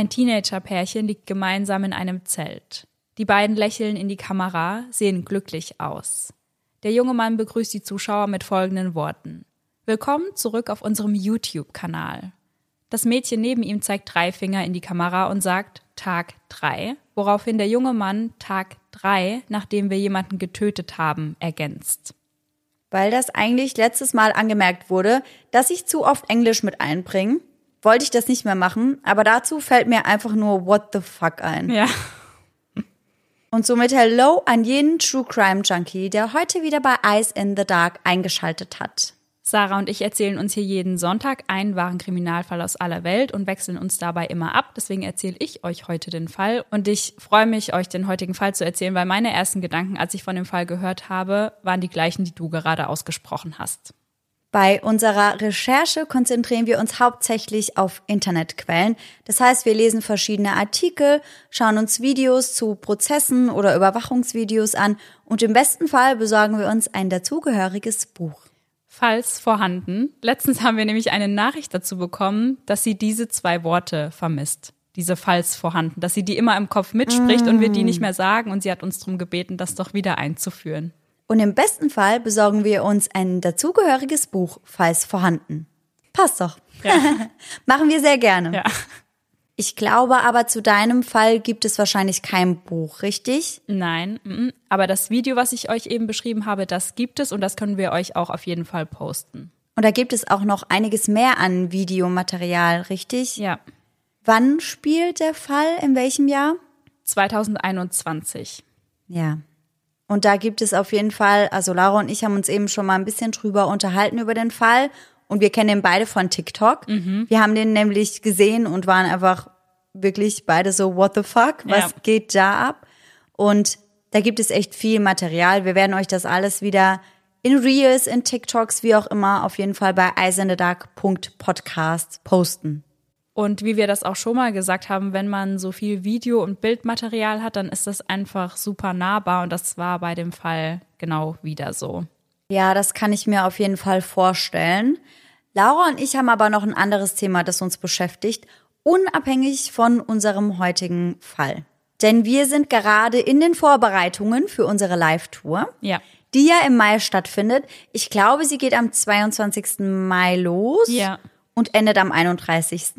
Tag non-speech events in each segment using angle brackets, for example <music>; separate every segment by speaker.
Speaker 1: Ein Teenager-Pärchen liegt gemeinsam in einem Zelt. Die beiden lächeln in die Kamera, sehen glücklich aus. Der junge Mann begrüßt die Zuschauer mit folgenden Worten. Willkommen zurück auf unserem YouTube-Kanal. Das Mädchen neben ihm zeigt drei Finger in die Kamera und sagt Tag drei, woraufhin der junge Mann Tag drei, nachdem wir jemanden getötet haben, ergänzt.
Speaker 2: Weil das eigentlich letztes Mal angemerkt wurde, dass ich zu oft Englisch mit einbringe, wollte ich das nicht mehr machen, aber dazu fällt mir einfach nur What the fuck ein.
Speaker 1: Ja.
Speaker 2: Und somit Hello an jeden True Crime Junkie, der heute wieder bei Eyes in the Dark eingeschaltet hat.
Speaker 1: Sarah und ich erzählen uns hier jeden Sonntag einen wahren Kriminalfall aus aller Welt und wechseln uns dabei immer ab. Deswegen erzähle ich euch heute den Fall. Und ich freue mich, euch den heutigen Fall zu erzählen, weil meine ersten Gedanken, als ich von dem Fall gehört habe, waren die gleichen, die du gerade ausgesprochen hast.
Speaker 2: Bei unserer Recherche konzentrieren wir uns hauptsächlich auf Internetquellen. Das heißt, wir lesen verschiedene Artikel, schauen uns Videos zu Prozessen oder Überwachungsvideos an und im besten Fall besorgen wir uns ein dazugehöriges Buch.
Speaker 1: Falls vorhanden. Letztens haben wir nämlich eine Nachricht dazu bekommen, dass sie diese zwei Worte vermisst. Diese falls vorhanden, dass sie die immer im Kopf mitspricht mm. und wir die nicht mehr sagen und sie hat uns darum gebeten, das doch wieder einzuführen.
Speaker 2: Und im besten Fall besorgen wir uns ein dazugehöriges Buch, falls vorhanden. Passt doch. Ja. <laughs> Machen wir sehr gerne.
Speaker 1: Ja.
Speaker 2: Ich glaube aber, zu deinem Fall gibt es wahrscheinlich kein Buch, richtig?
Speaker 1: Nein, aber das Video, was ich euch eben beschrieben habe, das gibt es und das können wir euch auch auf jeden Fall posten.
Speaker 2: Und da gibt es auch noch einiges mehr an Videomaterial, richtig?
Speaker 1: Ja.
Speaker 2: Wann spielt der Fall? In welchem Jahr?
Speaker 1: 2021.
Speaker 2: Ja. Und da gibt es auf jeden Fall, also Laura und ich haben uns eben schon mal ein bisschen drüber unterhalten über den Fall. Und wir kennen den beide von TikTok. Mhm. Wir haben den nämlich gesehen und waren einfach wirklich beide so, what the fuck? Was ja. geht da ab? Und da gibt es echt viel Material. Wir werden euch das alles wieder in Reels, in TikToks, wie auch immer, auf jeden Fall bei eisendedark.podcast posten.
Speaker 1: Und wie wir das auch schon mal gesagt haben, wenn man so viel Video- und Bildmaterial hat, dann ist das einfach super nahbar und das war bei dem Fall genau wieder so.
Speaker 2: Ja, das kann ich mir auf jeden Fall vorstellen. Laura und ich haben aber noch ein anderes Thema, das uns beschäftigt, unabhängig von unserem heutigen Fall. Denn wir sind gerade in den Vorbereitungen für unsere Live-Tour.
Speaker 1: Ja.
Speaker 2: Die ja im Mai stattfindet. Ich glaube, sie geht am 22. Mai los.
Speaker 1: Ja
Speaker 2: und endet am 31.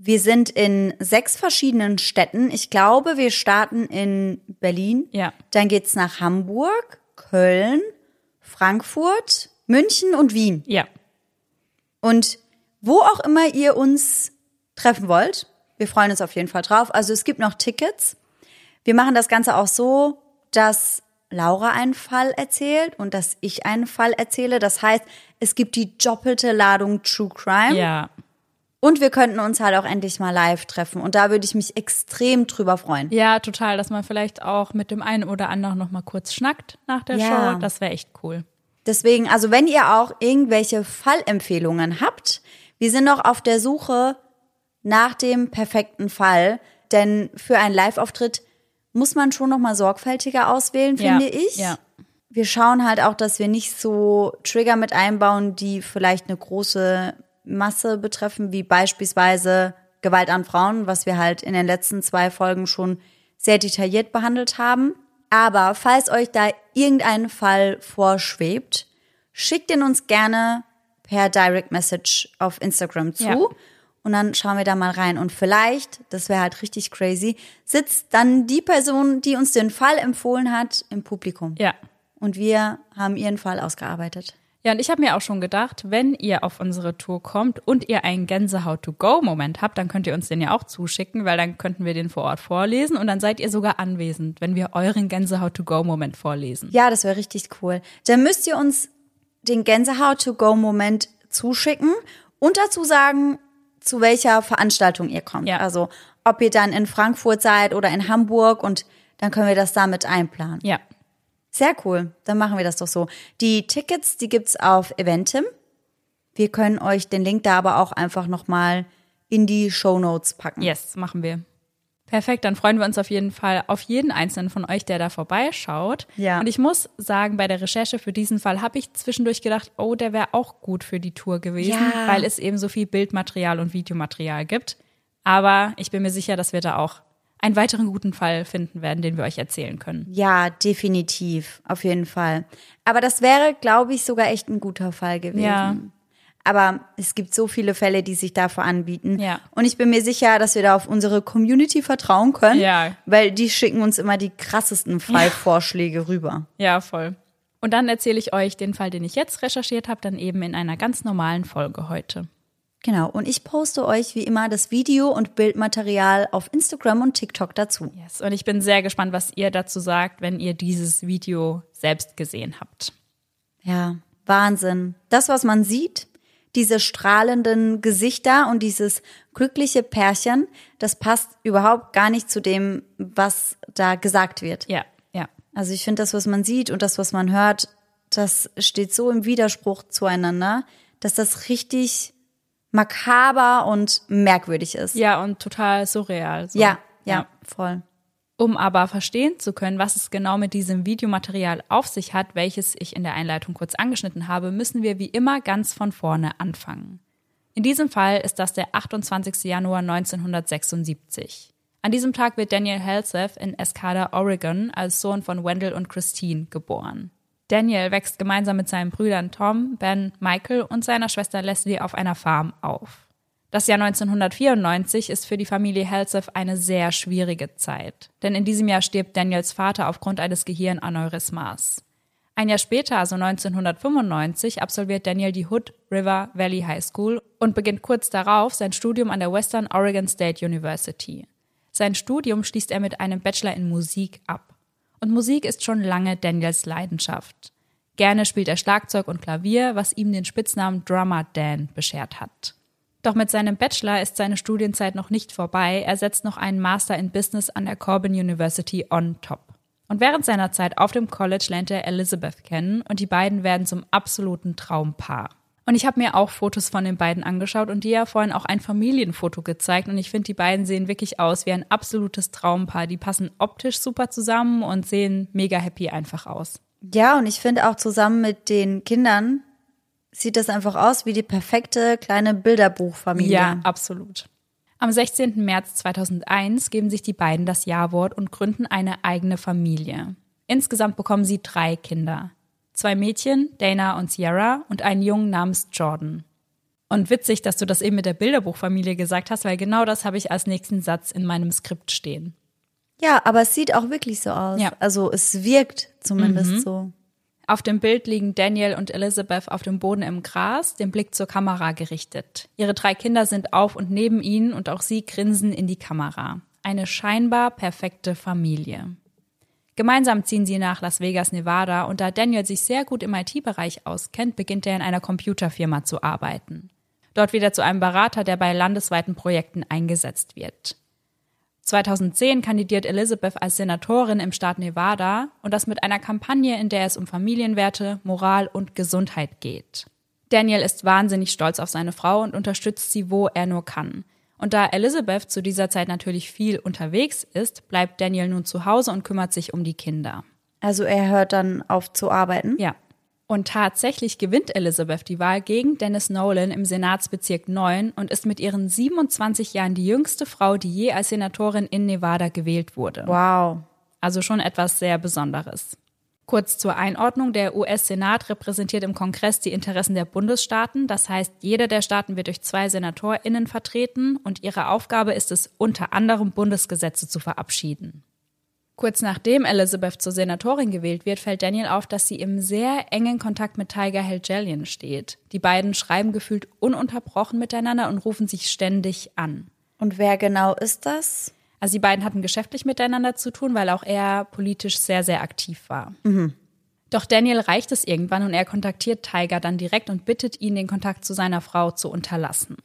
Speaker 2: Wir sind in sechs verschiedenen Städten. Ich glaube, wir starten in Berlin.
Speaker 1: Ja.
Speaker 2: Dann geht's nach Hamburg, Köln, Frankfurt, München und Wien.
Speaker 1: Ja.
Speaker 2: Und wo auch immer ihr uns treffen wollt, wir freuen uns auf jeden Fall drauf. Also es gibt noch Tickets. Wir machen das Ganze auch so, dass Laura einen Fall erzählt und dass ich einen Fall erzähle. Das heißt, es gibt die doppelte Ladung True Crime.
Speaker 1: Ja.
Speaker 2: Und wir könnten uns halt auch endlich mal live treffen. Und da würde ich mich extrem drüber freuen.
Speaker 1: Ja, total. Dass man vielleicht auch mit dem einen oder anderen noch mal kurz schnackt nach der ja. Show. Das wäre echt cool.
Speaker 2: Deswegen, also wenn ihr auch irgendwelche Fallempfehlungen habt, wir sind noch auf der Suche nach dem perfekten Fall. Denn für einen Live-Auftritt muss man schon noch mal sorgfältiger auswählen, finde
Speaker 1: ja,
Speaker 2: ich.
Speaker 1: Ja.
Speaker 2: Wir schauen halt auch, dass wir nicht so Trigger mit einbauen, die vielleicht eine große Masse betreffen, wie beispielsweise Gewalt an Frauen, was wir halt in den letzten zwei Folgen schon sehr detailliert behandelt haben. Aber falls euch da irgendein Fall vorschwebt, schickt ihn uns gerne per Direct Message auf Instagram zu. Ja und dann schauen wir da mal rein. Und vielleicht, das wäre halt richtig crazy, sitzt dann die Person, die uns den Fall empfohlen hat, im Publikum.
Speaker 1: Ja.
Speaker 2: Und wir haben ihren Fall ausgearbeitet.
Speaker 1: Ja, und ich habe mir auch schon gedacht, wenn ihr auf unsere Tour kommt und ihr einen Gänsehaut-to-go-Moment habt, dann könnt ihr uns den ja auch zuschicken, weil dann könnten wir den vor Ort vorlesen und dann seid ihr sogar anwesend, wenn wir euren Gänsehaut-to-go-Moment vorlesen.
Speaker 2: Ja, das wäre richtig cool. Dann müsst ihr uns den Gänsehaut-to-go-Moment zuschicken und dazu sagen, zu welcher Veranstaltung ihr kommt.
Speaker 1: Ja.
Speaker 2: Also ob ihr dann in Frankfurt seid oder in Hamburg und dann können wir das damit einplanen.
Speaker 1: Ja.
Speaker 2: Sehr cool. Dann machen wir das doch so. Die Tickets, die gibt's auf Eventim. Wir können euch den Link da aber auch einfach nochmal in die Show Notes packen.
Speaker 1: Yes, machen wir. Perfekt, dann freuen wir uns auf jeden Fall auf jeden einzelnen von euch, der da vorbeischaut.
Speaker 2: Ja.
Speaker 1: Und ich muss sagen, bei der Recherche für diesen Fall habe ich zwischendurch gedacht, oh, der wäre auch gut für die Tour gewesen,
Speaker 2: ja.
Speaker 1: weil es eben so viel Bildmaterial und Videomaterial gibt. Aber ich bin mir sicher, dass wir da auch einen weiteren guten Fall finden werden, den wir euch erzählen können.
Speaker 2: Ja, definitiv, auf jeden Fall. Aber das wäre, glaube ich, sogar echt ein guter Fall gewesen.
Speaker 1: Ja.
Speaker 2: Aber es gibt so viele Fälle, die sich dafür anbieten.
Speaker 1: Ja.
Speaker 2: Und ich bin mir sicher, dass wir da auf unsere Community vertrauen können.
Speaker 1: Ja.
Speaker 2: Weil die schicken uns immer die krassesten Fallvorschläge rüber.
Speaker 1: Ja, voll. Und dann erzähle ich euch den Fall, den ich jetzt recherchiert habe, dann eben in einer ganz normalen Folge heute.
Speaker 2: Genau. Und ich poste euch wie immer das Video und Bildmaterial auf Instagram und TikTok dazu.
Speaker 1: Yes. Und ich bin sehr gespannt, was ihr dazu sagt, wenn ihr dieses Video selbst gesehen habt.
Speaker 2: Ja, Wahnsinn. Das, was man sieht, diese strahlenden Gesichter und dieses glückliche Pärchen, das passt überhaupt gar nicht zu dem, was da gesagt wird.
Speaker 1: Ja, ja.
Speaker 2: Also ich finde, das, was man sieht und das, was man hört, das steht so im Widerspruch zueinander, dass das richtig makaber und merkwürdig ist.
Speaker 1: Ja, und total surreal. So.
Speaker 2: ja, ja, voll.
Speaker 1: Um aber verstehen zu können, was es genau mit diesem Videomaterial auf sich hat, welches ich in der Einleitung kurz angeschnitten habe, müssen wir wie immer ganz von vorne anfangen. In diesem Fall ist das der 28. Januar 1976. An diesem Tag wird Daniel Halseth in Escada, Oregon, als Sohn von Wendell und Christine geboren. Daniel wächst gemeinsam mit seinen Brüdern Tom, Ben, Michael und seiner Schwester Leslie auf einer Farm auf. Das Jahr 1994 ist für die Familie Halseth eine sehr schwierige Zeit, denn in diesem Jahr stirbt Daniels Vater aufgrund eines Gehirnaneurysmas. Ein Jahr später, also 1995, absolviert Daniel die Hood River Valley High School und beginnt kurz darauf sein Studium an der Western Oregon State University. Sein Studium schließt er mit einem Bachelor in Musik ab. Und Musik ist schon lange Daniels Leidenschaft. Gerne spielt er Schlagzeug und Klavier, was ihm den Spitznamen Drummer Dan beschert hat. Doch mit seinem Bachelor ist seine Studienzeit noch nicht vorbei. Er setzt noch einen Master in Business an der Corbin University on top. Und während seiner Zeit auf dem College lernt er Elizabeth kennen und die beiden werden zum absoluten Traumpaar. Und ich habe mir auch Fotos von den beiden angeschaut und dir ja vorhin auch ein Familienfoto gezeigt. Und ich finde, die beiden sehen wirklich aus wie ein absolutes Traumpaar. Die passen optisch super zusammen und sehen mega happy einfach aus.
Speaker 2: Ja, und ich finde auch zusammen mit den Kindern sieht das einfach aus wie die perfekte kleine Bilderbuchfamilie.
Speaker 1: Ja, absolut. Am 16. März 2001 geben sich die beiden das Ja-Wort und gründen eine eigene Familie. Insgesamt bekommen sie drei Kinder. Zwei Mädchen, Dana und Sierra, und einen Jungen namens Jordan. Und witzig, dass du das eben mit der Bilderbuchfamilie gesagt hast, weil genau das habe ich als nächsten Satz in meinem Skript stehen.
Speaker 2: Ja, aber es sieht auch wirklich so aus.
Speaker 1: Ja.
Speaker 2: Also es wirkt zumindest so.
Speaker 1: Auf dem Bild liegen Daniel und Elizabeth auf dem Boden im Gras, den Blick zur Kamera gerichtet. Ihre drei Kinder sind auf und neben ihnen und auch sie grinsen in die Kamera. Eine scheinbar perfekte Familie. Gemeinsam ziehen sie nach Las Vegas, Nevada und da Daniel sich sehr gut im IT-Bereich auskennt, beginnt er in einer Computerfirma zu arbeiten. Dort wird er zu einem Berater, der bei landesweiten Projekten eingesetzt wird. 2010 kandidiert Elizabeth als Senatorin im Staat Nevada und das mit einer Kampagne, in der es um Familienwerte, Moral und Gesundheit geht. Daniel ist wahnsinnig stolz auf seine Frau und unterstützt sie, wo er nur kann. Und da Elizabeth zu dieser Zeit natürlich viel unterwegs ist, bleibt Daniel nun zu Hause und kümmert sich um die Kinder.
Speaker 2: Also er hört dann auf zu arbeiten.
Speaker 1: Ja. Und tatsächlich gewinnt Elizabeth die Wahl gegen Dennis Nolan im Senatsbezirk 9 und ist mit ihren 27 Jahren die jüngste Frau, die je als Senatorin in Nevada gewählt wurde.
Speaker 2: Wow.
Speaker 1: Also schon etwas sehr Besonderes. Kurz zur Einordnung, der US-Senat repräsentiert im Kongress die Interessen der Bundesstaaten. Das heißt, jeder der Staaten wird durch zwei Senatorinnen vertreten und ihre Aufgabe ist es, unter anderem Bundesgesetze zu verabschieden. Kurz nachdem Elizabeth zur Senatorin gewählt wird, fällt Daniel auf, dass sie im sehr engen Kontakt mit Tiger Helgellian steht. Die beiden schreiben gefühlt ununterbrochen miteinander und rufen sich ständig an.
Speaker 2: Und wer genau ist das?
Speaker 1: Also die beiden hatten geschäftlich miteinander zu tun, weil auch er politisch sehr, sehr aktiv war. Doch Daniel reicht es irgendwann und er kontaktiert Tiger dann direkt und bittet ihn, den Kontakt zu seiner Frau zu unterlassen.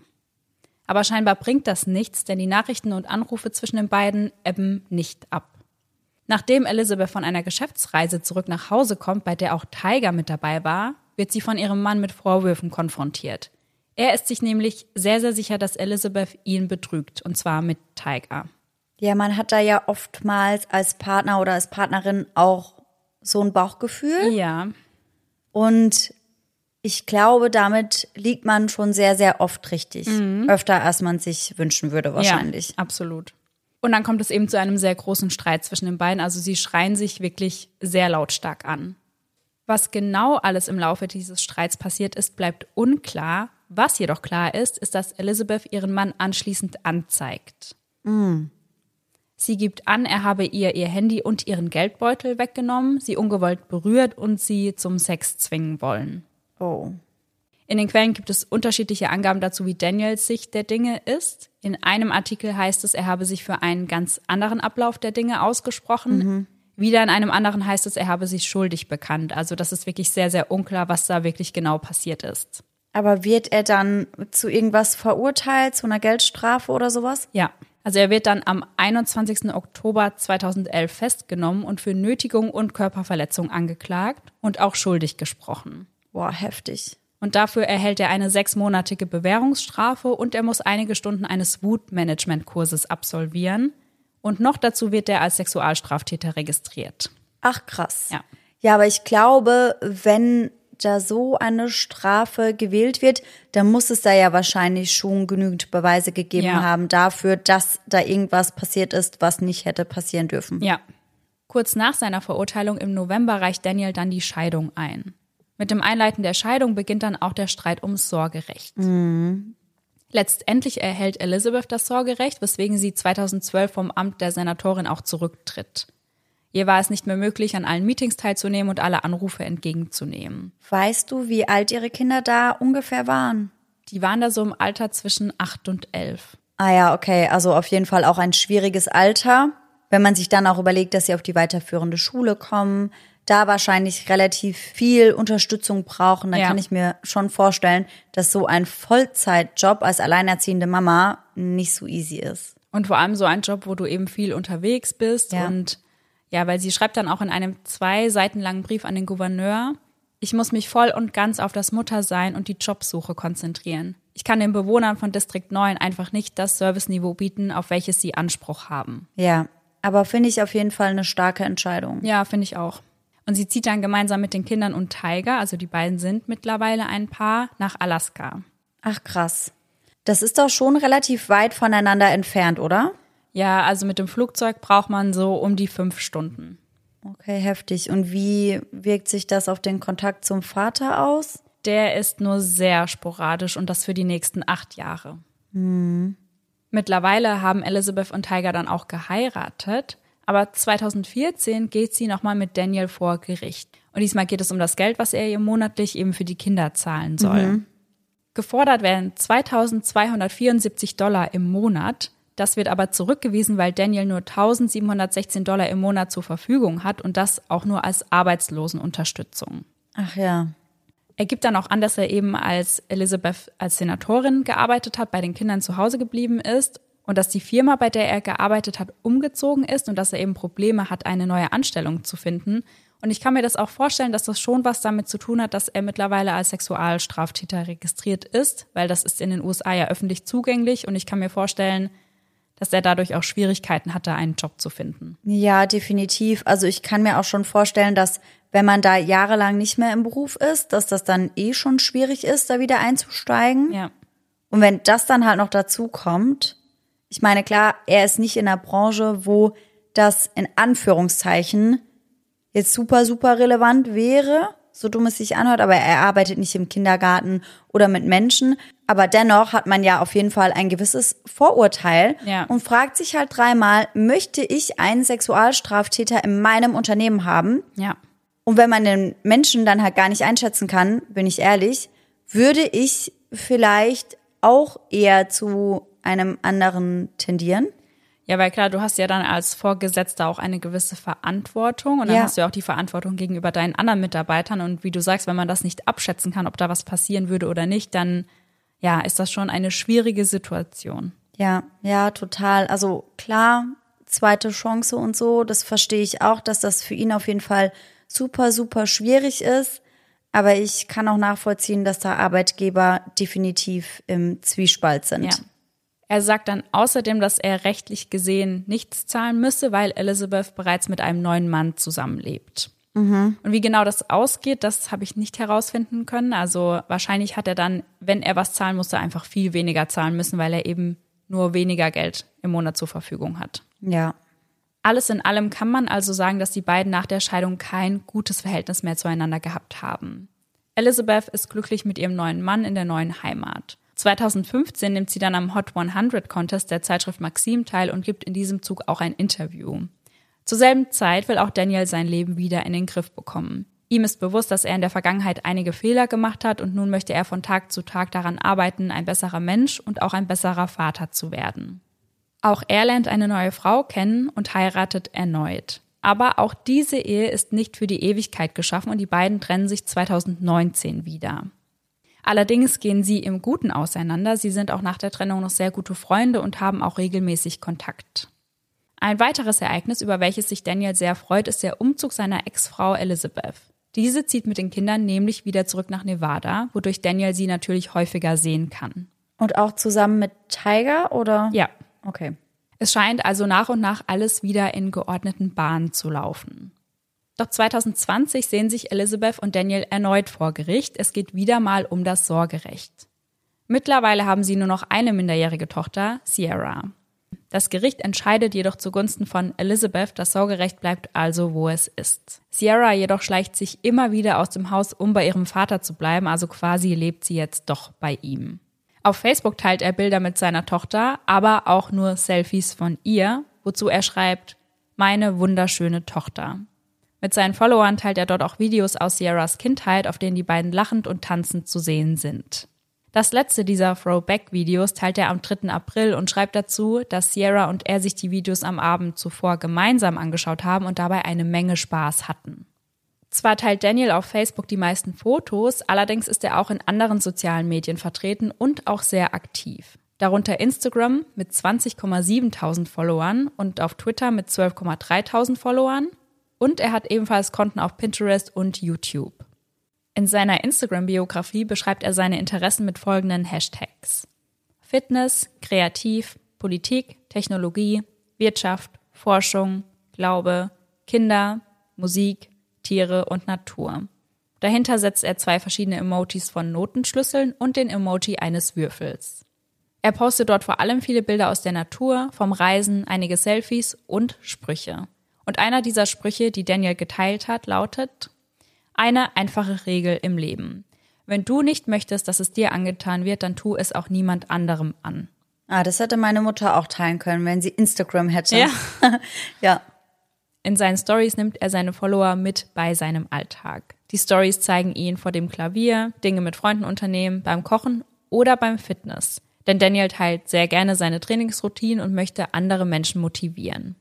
Speaker 1: Aber scheinbar bringt das nichts, denn die Nachrichten und Anrufe zwischen den beiden ebben nicht ab. Nachdem Elizabeth von einer Geschäftsreise zurück nach Hause kommt, bei der auch Tiger mit dabei war, wird sie von ihrem Mann mit Vorwürfen konfrontiert. Er ist sich nämlich sehr, sehr sicher, dass Elizabeth ihn betrügt, und zwar mit Tiger.
Speaker 2: Ja, man hat da ja oftmals als Partner oder als Partnerin auch so ein Bauchgefühl.
Speaker 1: Ja,
Speaker 2: Und Ich glaube, damit liegt man schon sehr, sehr oft richtig. Öfter, als man sich wünschen würde, wahrscheinlich.
Speaker 1: Ja, absolut. Und dann kommt es eben zu einem sehr großen Streit zwischen den beiden. Also sie schreien sich wirklich sehr lautstark an. Was genau alles im Laufe dieses Streits passiert ist, bleibt unklar. Was jedoch klar ist, ist, dass Elizabeth ihren Mann anschließend anzeigt. Sie gibt an, er habe ihr ihr Handy und ihren Geldbeutel weggenommen, sie ungewollt berührt und sie zum Sex zwingen wollen.
Speaker 2: Oh.
Speaker 1: In den Quellen gibt es unterschiedliche Angaben dazu, wie Daniels Sicht der Dinge ist. In einem Artikel heißt es, er habe sich für einen ganz anderen Ablauf der Dinge ausgesprochen. Wieder in einem anderen heißt es, er habe sich schuldig bekannt. Also das ist wirklich sehr, sehr unklar, was da wirklich genau passiert ist.
Speaker 2: Aber wird er dann zu irgendwas verurteilt, zu einer Geldstrafe oder sowas?
Speaker 1: Ja. Also er wird dann am 21. Oktober 2011 festgenommen und für Nötigung und Körperverletzung angeklagt und auch schuldig gesprochen.
Speaker 2: Boah, heftig.
Speaker 1: Und dafür erhält er eine sechsmonatige Bewährungsstrafe und er muss einige Stunden eines Wutmanagement-Kurses absolvieren. Und noch dazu wird er als Sexualstraftäter registriert.
Speaker 2: Ach, krass.
Speaker 1: Ja.
Speaker 2: Ja, aber ich glaube, wenn da so eine Strafe gewählt wird, dann muss es da ja wahrscheinlich schon genügend Beweise gegeben
Speaker 1: Ja.
Speaker 2: haben dafür, dass da irgendwas passiert ist, was nicht hätte passieren dürfen.
Speaker 1: Ja. Kurz nach seiner Verurteilung im November reicht Daniel dann die Scheidung ein. Mit dem Einleiten der Scheidung beginnt dann auch der Streit ums Sorgerecht. Letztendlich erhält Elizabeth das Sorgerecht, weswegen sie 2012 vom Amt der Senatorin auch zurücktritt. Ihr war es nicht mehr möglich, an allen Meetings teilzunehmen und alle Anrufe entgegenzunehmen.
Speaker 2: Weißt du, wie alt ihre Kinder da ungefähr waren?
Speaker 1: Die waren da so im Alter zwischen 8 und 11.
Speaker 2: Ah ja, okay, also auf jeden Fall auch ein schwieriges Alter. Wenn man sich dann auch überlegt, dass sie auf die weiterführende Schule kommen, da wahrscheinlich relativ viel Unterstützung brauchen, dann
Speaker 1: Ja.
Speaker 2: kann ich mir schon vorstellen, dass so ein Vollzeitjob als alleinerziehende Mama nicht so easy ist.
Speaker 1: Und vor allem so ein Job, wo du eben viel unterwegs bist.
Speaker 2: Ja.
Speaker 1: Und ja, weil sie schreibt dann auch in einem zwei Seiten langen Brief an den Gouverneur, ich muss mich voll und ganz auf das Muttersein und die Jobsuche konzentrieren. Ich kann den Bewohnern von Distrikt 9 einfach nicht das Serviceniveau bieten, auf welches sie Anspruch haben.
Speaker 2: Ja, aber finde ich auf jeden Fall eine starke Entscheidung.
Speaker 1: Ja, finde ich auch. Und sie zieht dann gemeinsam mit den Kindern und Tiger, also die beiden sind mittlerweile ein Paar, nach Alaska.
Speaker 2: Ach krass. Das ist doch schon relativ weit voneinander entfernt, oder?
Speaker 1: Ja, also mit dem Flugzeug braucht man so um die fünf Stunden.
Speaker 2: Okay, heftig. Und wie wirkt sich das auf den Kontakt zum Vater aus?
Speaker 1: Der ist nur sehr sporadisch und das für die nächsten acht Jahre. Mittlerweile haben Elizabeth und Tiger dann auch geheiratet, aber 2014 geht sie nochmal mit Daniel vor Gericht. Und diesmal geht es um das Geld, was er ihr monatlich eben für die Kinder zahlen soll. Gefordert werden 2274 Dollar im Monat. Das wird aber zurückgewiesen, weil Daniel nur 1716 Dollar im Monat zur Verfügung hat und das auch nur als Arbeitslosenunterstützung.
Speaker 2: Ach ja.
Speaker 1: Er gibt dann auch an, dass er eben als Elizabeth als Senatorin gearbeitet hat, bei den Kindern zu Hause geblieben ist und dass die Firma, bei der er gearbeitet hat, umgezogen ist und dass er eben Probleme hat, eine neue Anstellung zu finden. Und ich kann mir das auch vorstellen, dass das schon was damit zu tun hat, dass er mittlerweile als Sexualstraftäter registriert ist, weil das ist in den USA ja öffentlich zugänglich und ich kann mir vorstellen, dass er dadurch auch Schwierigkeiten hatte, einen Job zu finden.
Speaker 2: Ja, definitiv. Also ich kann mir auch schon vorstellen, dass wenn man da jahrelang nicht mehr im Beruf ist, dass das dann eh schon schwierig ist, da wieder einzusteigen.
Speaker 1: Ja.
Speaker 2: Und wenn das dann halt noch dazu kommt, ich meine, klar, er ist nicht in der Branche, wo das in Anführungszeichen jetzt super, super relevant wäre, so dumm es sich anhört, aber er arbeitet nicht im Kindergarten oder mit Menschen. Aber dennoch hat man ja auf jeden Fall ein gewisses Vorurteil
Speaker 1: Ja.
Speaker 2: und fragt sich halt dreimal, möchte ich einen Sexualstraftäter in meinem Unternehmen haben?
Speaker 1: Ja.
Speaker 2: Und wenn man den Menschen dann halt gar nicht einschätzen kann, bin ich ehrlich, würde ich vielleicht auch eher zu einem anderen tendieren.
Speaker 1: Ja, weil klar, du hast ja dann als Vorgesetzter auch eine gewisse Verantwortung und dann
Speaker 2: Ja.
Speaker 1: hast du ja auch die Verantwortung gegenüber deinen anderen Mitarbeitern und wie du sagst, wenn man das nicht abschätzen kann, ob da was passieren würde oder nicht, dann ja, ist das schon eine schwierige Situation.
Speaker 2: Ja, ja, total. Also klar, zweite Chance und so, das verstehe ich auch, dass das für ihn auf jeden Fall super, super schwierig ist. Aber ich kann auch nachvollziehen, dass da Arbeitgeber definitiv im Zwiespalt sind.
Speaker 1: Ja. Er sagt dann außerdem, dass er rechtlich gesehen nichts zahlen müsse, weil Elizabeth bereits mit einem neuen Mann zusammenlebt. Und wie genau das ausgeht, das habe ich nicht herausfinden können. Also wahrscheinlich hat er dann, wenn er was zahlen musste, einfach viel weniger zahlen müssen, weil er eben nur weniger Geld im Monat zur Verfügung hat.
Speaker 2: Ja.
Speaker 1: Alles in allem kann man also sagen, dass die beiden nach der Scheidung kein gutes Verhältnis mehr zueinander gehabt haben. Elizabeth ist glücklich mit ihrem neuen Mann in der neuen Heimat. 2015 nimmt sie dann am Hot 100 Contest der Zeitschrift Maxim teil und gibt in diesem Zug auch ein Interview. Zur selben Zeit will auch Daniel sein Leben wieder in den Griff bekommen. Ihm ist bewusst, dass er in der Vergangenheit einige Fehler gemacht hat und nun möchte er von Tag zu Tag daran arbeiten, ein besserer Mensch und auch ein besserer Vater zu werden. Auch er lernt eine neue Frau kennen und heiratet erneut. Aber auch diese Ehe ist nicht für die Ewigkeit geschaffen und die beiden trennen sich 2019 wieder. Allerdings gehen sie im Guten auseinander. Sie sind auch nach der Trennung noch sehr gute Freunde und haben auch regelmäßig Kontakt. Ein weiteres Ereignis, über welches sich Daniel sehr freut, ist der Umzug seiner Ex-Frau Elizabeth. Diese zieht mit den Kindern nämlich wieder zurück nach Nevada, wodurch Daniel sie natürlich häufiger sehen kann.
Speaker 2: Und auch zusammen mit Tiger oder?
Speaker 1: Ja.
Speaker 2: Okay.
Speaker 1: Es scheint also nach und nach alles wieder in geordneten Bahnen zu laufen. Doch 2020 sehen sich Elizabeth und Daniel erneut vor Gericht. Es geht wieder mal um das Sorgerecht. Mittlerweile haben sie nur noch eine minderjährige Tochter, Sierra. Das Gericht entscheidet jedoch zugunsten von Elizabeth, das Sorgerecht bleibt also, wo es ist. Sierra jedoch schleicht sich immer wieder aus dem Haus, um bei ihrem Vater zu bleiben, also quasi lebt sie jetzt doch bei ihm. Auf Facebook teilt er Bilder mit seiner Tochter, aber auch nur Selfies von ihr, wozu er schreibt, meine wunderschöne Tochter. Mit seinen Followern teilt er dort auch Videos aus Sierras Kindheit, auf denen die beiden lachend und tanzend zu sehen sind. Das letzte dieser Throwback-Videos teilt er am 3. April und schreibt dazu, dass Sierra und er sich die Videos am Abend zuvor gemeinsam angeschaut haben und dabei eine Menge Spaß hatten. Zwar teilt Daniel auf Facebook die meisten Fotos, allerdings ist er auch in anderen sozialen Medien vertreten und auch sehr aktiv. Darunter Instagram mit 20,7 Followern und auf Twitter mit 12,3 Followern. Und er hat ebenfalls Konten auf Pinterest und YouTube. In seiner Instagram-Biografie beschreibt er seine Interessen mit folgenden Hashtags. Fitness, Kreativ, Politik, Technologie, Wirtschaft, Forschung, Glaube, Kinder, Musik, Tiere und Natur. Dahinter setzt er zwei verschiedene Emojis von Notenschlüsseln und den Emoji eines Würfels. Er postet dort vor allem viele Bilder aus der Natur, vom Reisen, einige Selfies und Sprüche. Und einer dieser Sprüche, die Daniel geteilt hat, lautet eine einfache Regel im Leben. Wenn du nicht möchtest, dass es dir angetan wird, dann tu es auch niemand anderem an.
Speaker 2: Ah, das hätte meine Mutter auch teilen können, wenn sie Instagram hätte.
Speaker 1: Ja. <laughs>
Speaker 2: ja.
Speaker 1: In seinen Stories nimmt er seine Follower mit bei seinem Alltag. Die Stories zeigen ihn vor dem Klavier, Dinge mit Freunden unternehmen, beim Kochen oder beim Fitness. Denn Daniel teilt sehr gerne seine Trainingsroutinen und möchte andere Menschen motivieren.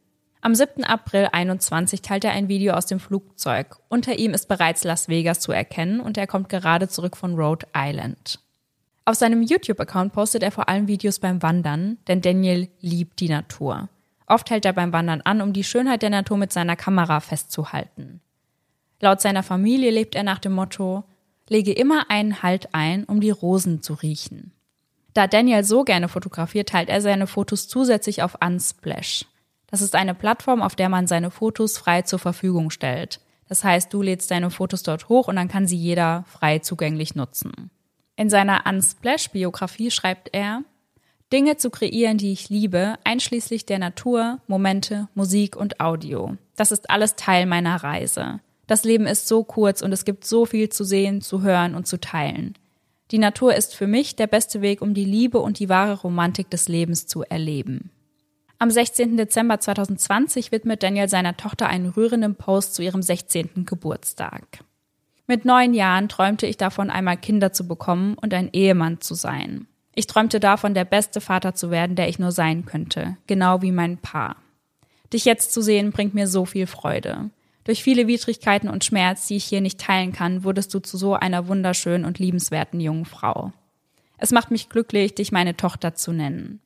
Speaker 1: Am 7. April 21 teilt er ein Video aus dem Flugzeug. Unter ihm ist bereits Las Vegas zu erkennen und er kommt gerade zurück von Rhode Island. Auf seinem YouTube-Account postet er vor allem Videos beim Wandern, denn Daniel liebt die Natur. Oft hält er beim Wandern an, um die Schönheit der Natur mit seiner Kamera festzuhalten. Laut seiner Familie lebt er nach dem Motto, lege immer einen Halt ein, um die Rosen zu riechen. Da Daniel so gerne fotografiert, teilt er seine Fotos zusätzlich auf Unsplash. Das ist eine Plattform, auf der man seine Fotos frei zur Verfügung stellt. Das heißt, du lädst deine Fotos dort hoch und dann kann sie jeder frei zugänglich nutzen. In seiner Unsplash-Biografie schreibt er, Dinge zu kreieren, die ich liebe, einschließlich der Natur, Momente, Musik und Audio. Das ist alles Teil meiner Reise. Das Leben ist so kurz und es gibt so viel zu sehen, zu hören und zu teilen. Die Natur ist für mich der beste Weg, um die Liebe und die wahre Romantik des Lebens zu erleben. Am 16. Dezember 2020 widmet Daniel seiner Tochter einen rührenden Post zu ihrem 16. Geburtstag. Mit neun Jahren träumte ich davon, einmal Kinder zu bekommen und ein Ehemann zu sein. Ich träumte davon, der beste Vater zu werden, der ich nur sein könnte, genau wie mein Paar. Dich jetzt zu sehen, bringt mir so viel Freude. Durch viele Widrigkeiten und Schmerz, die ich hier nicht teilen kann, wurdest du zu so einer wunderschönen und liebenswerten jungen Frau. Es macht mich glücklich, dich meine Tochter zu nennen.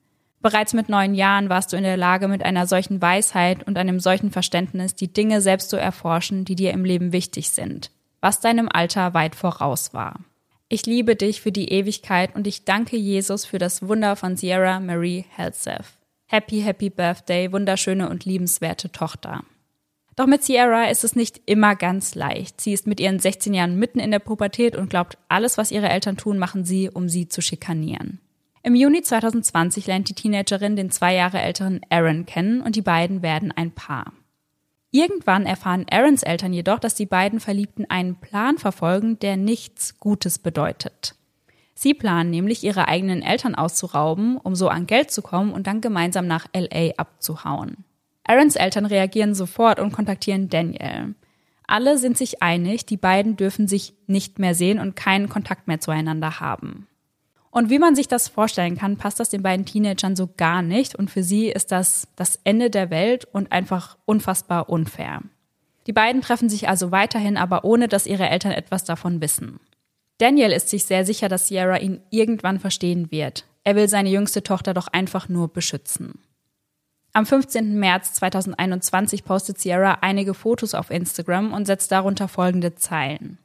Speaker 1: Bereits mit neun Jahren warst du in der Lage, mit einer solchen Weisheit und einem solchen Verständnis die Dinge selbst zu erforschen, die dir im Leben wichtig sind, was deinem Alter weit voraus war. Ich liebe dich für die Ewigkeit und ich danke Jesus für das Wunder von Sierra Marie Helseth. Happy, happy Birthday, wunderschöne und liebenswerte Tochter. Doch mit Sierra ist es nicht immer ganz leicht. Sie ist mit ihren 16 Jahren mitten in der Pubertät und glaubt, alles, was ihre Eltern tun, machen sie, um sie zu schikanieren. Im Juni 2020 lernt die Teenagerin den zwei Jahre älteren Aaron kennen und die beiden werden ein Paar. Irgendwann erfahren Aarons Eltern jedoch, dass die beiden Verliebten einen Plan verfolgen, der nichts Gutes bedeutet. Sie planen nämlich, ihre eigenen Eltern auszurauben, um so an Geld zu kommen und dann gemeinsam nach LA abzuhauen. Aarons Eltern reagieren sofort und kontaktieren Daniel. Alle sind sich einig, die beiden dürfen sich nicht mehr sehen und keinen Kontakt mehr zueinander haben. Und wie man sich das vorstellen kann, passt das den beiden Teenagern so gar nicht und für sie ist das das Ende der Welt und einfach unfassbar unfair. Die beiden treffen sich also weiterhin, aber ohne dass ihre Eltern etwas davon wissen. Daniel ist sich sehr sicher, dass Sierra ihn irgendwann verstehen wird. Er will seine jüngste Tochter doch einfach nur beschützen. Am 15. März 2021 postet Sierra einige Fotos auf Instagram und setzt darunter folgende Zeilen.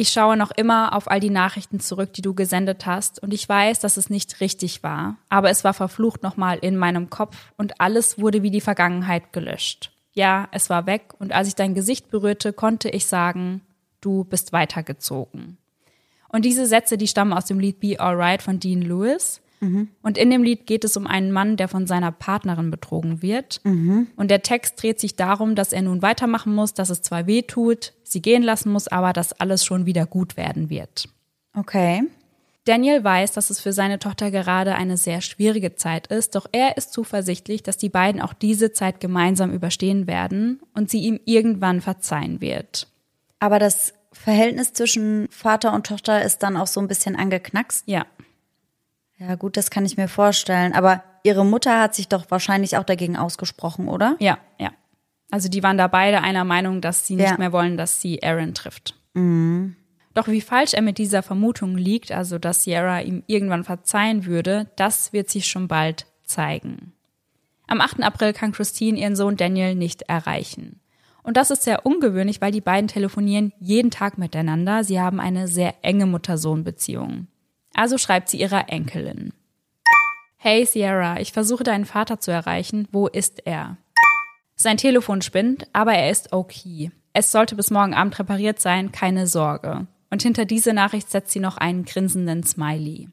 Speaker 1: Ich schaue noch immer auf all die Nachrichten zurück, die du gesendet hast, und ich weiß, dass es nicht richtig war, aber es war verflucht nochmal in meinem Kopf und alles wurde wie die Vergangenheit gelöscht. Ja, es war weg und als ich dein Gesicht berührte, konnte ich sagen, du bist weitergezogen. Und diese Sätze, die stammen aus dem Lied Be Alright von Dean Lewis. Mhm. Und in dem Lied geht es um einen Mann, der von seiner Partnerin betrogen wird. Mhm. Und der Text dreht sich darum, dass er nun weitermachen muss, dass es zwar weh tut, sie gehen lassen muss, aber dass alles schon wieder gut werden wird.
Speaker 2: Okay.
Speaker 1: Daniel weiß, dass es für seine Tochter gerade eine sehr schwierige Zeit ist, doch er ist zuversichtlich, dass die beiden auch diese Zeit gemeinsam überstehen werden und sie ihm irgendwann verzeihen wird.
Speaker 2: Aber das Verhältnis zwischen Vater und Tochter ist dann auch so ein bisschen angeknackst?
Speaker 1: Ja.
Speaker 2: Ja, gut, das kann ich mir vorstellen. Aber ihre Mutter hat sich doch wahrscheinlich auch dagegen ausgesprochen, oder?
Speaker 1: Ja, ja. Also die waren da beide einer Meinung, dass sie nicht ja. mehr wollen, dass sie Aaron trifft.
Speaker 2: Mhm.
Speaker 1: Doch wie falsch er mit dieser Vermutung liegt, also dass Sierra ihm irgendwann verzeihen würde, das wird sich schon bald zeigen. Am 8. April kann Christine ihren Sohn Daniel nicht erreichen. Und das ist sehr ungewöhnlich, weil die beiden telefonieren jeden Tag miteinander. Sie haben eine sehr enge Mutter-Sohn-Beziehung. Also schreibt sie ihrer Enkelin. Hey Sierra, ich versuche deinen Vater zu erreichen. Wo ist er? Sein Telefon spinnt, aber er ist okay. Es sollte bis morgen Abend repariert sein, keine Sorge. Und hinter diese Nachricht setzt sie noch einen grinsenden Smiley.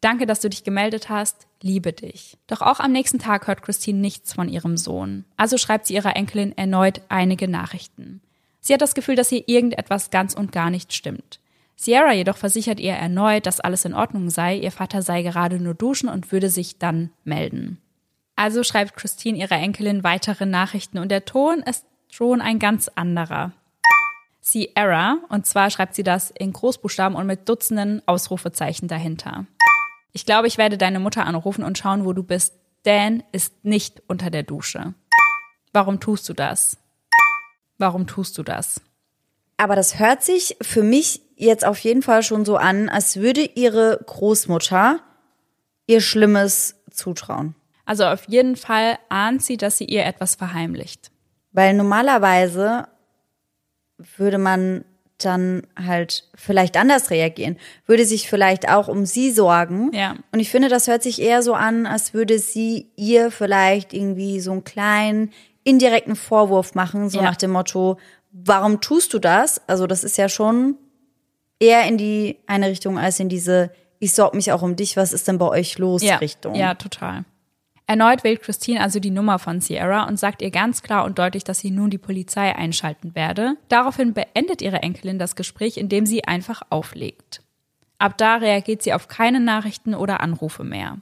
Speaker 1: Danke, dass du dich gemeldet hast. Liebe dich. Doch auch am nächsten Tag hört Christine nichts von ihrem Sohn. Also schreibt sie ihrer Enkelin erneut einige Nachrichten. Sie hat das Gefühl, dass hier irgendetwas ganz und gar nicht stimmt. Sierra jedoch versichert ihr erneut, dass alles in Ordnung sei, ihr Vater sei gerade nur duschen und würde sich dann melden. Also schreibt Christine ihrer Enkelin weitere Nachrichten und der Ton ist schon ein ganz anderer. Sierra, und zwar schreibt sie das in Großbuchstaben und mit Dutzenden Ausrufezeichen dahinter. Ich glaube, ich werde deine Mutter anrufen und schauen, wo du bist. Dan ist nicht unter der Dusche. Warum tust du das? Warum tust du das?
Speaker 2: Aber das hört sich für mich jetzt auf jeden Fall schon so an, als würde ihre Großmutter ihr Schlimmes zutrauen.
Speaker 1: Also auf jeden Fall ahnt sie, dass sie ihr etwas verheimlicht.
Speaker 2: Weil normalerweise würde man dann halt vielleicht anders reagieren, würde sich vielleicht auch um sie sorgen.
Speaker 1: Ja.
Speaker 2: Und ich finde, das hört sich eher so an, als würde sie ihr vielleicht irgendwie so einen kleinen indirekten Vorwurf machen, so ja. nach dem Motto, warum tust du das? Also das ist ja schon eher in die eine Richtung als in diese, ich sorge mich auch um dich, was ist denn bei euch los
Speaker 1: ja.
Speaker 2: Richtung.
Speaker 1: Ja, total. Erneut wählt Christine also die Nummer von Sierra und sagt ihr ganz klar und deutlich, dass sie nun die Polizei einschalten werde. Daraufhin beendet ihre Enkelin das Gespräch, indem sie einfach auflegt. Ab da reagiert sie auf keine Nachrichten oder Anrufe mehr.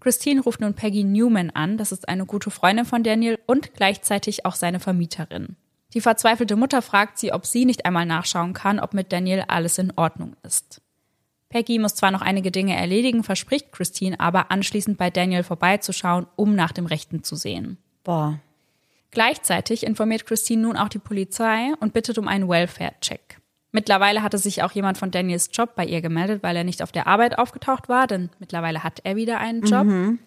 Speaker 1: Christine ruft nun Peggy Newman an, das ist eine gute Freundin von Daniel und gleichzeitig auch seine Vermieterin. Die verzweifelte Mutter fragt sie, ob sie nicht einmal nachschauen kann, ob mit Daniel alles in Ordnung ist. Peggy muss zwar noch einige Dinge erledigen, verspricht Christine aber anschließend bei Daniel vorbeizuschauen, um nach dem Rechten zu sehen.
Speaker 2: Boah.
Speaker 1: Gleichzeitig informiert Christine nun auch die Polizei und bittet um einen Welfare-Check. Mittlerweile hatte sich auch jemand von Daniels Job bei ihr gemeldet, weil er nicht auf der Arbeit aufgetaucht war, denn mittlerweile hat er wieder einen Job. Mhm.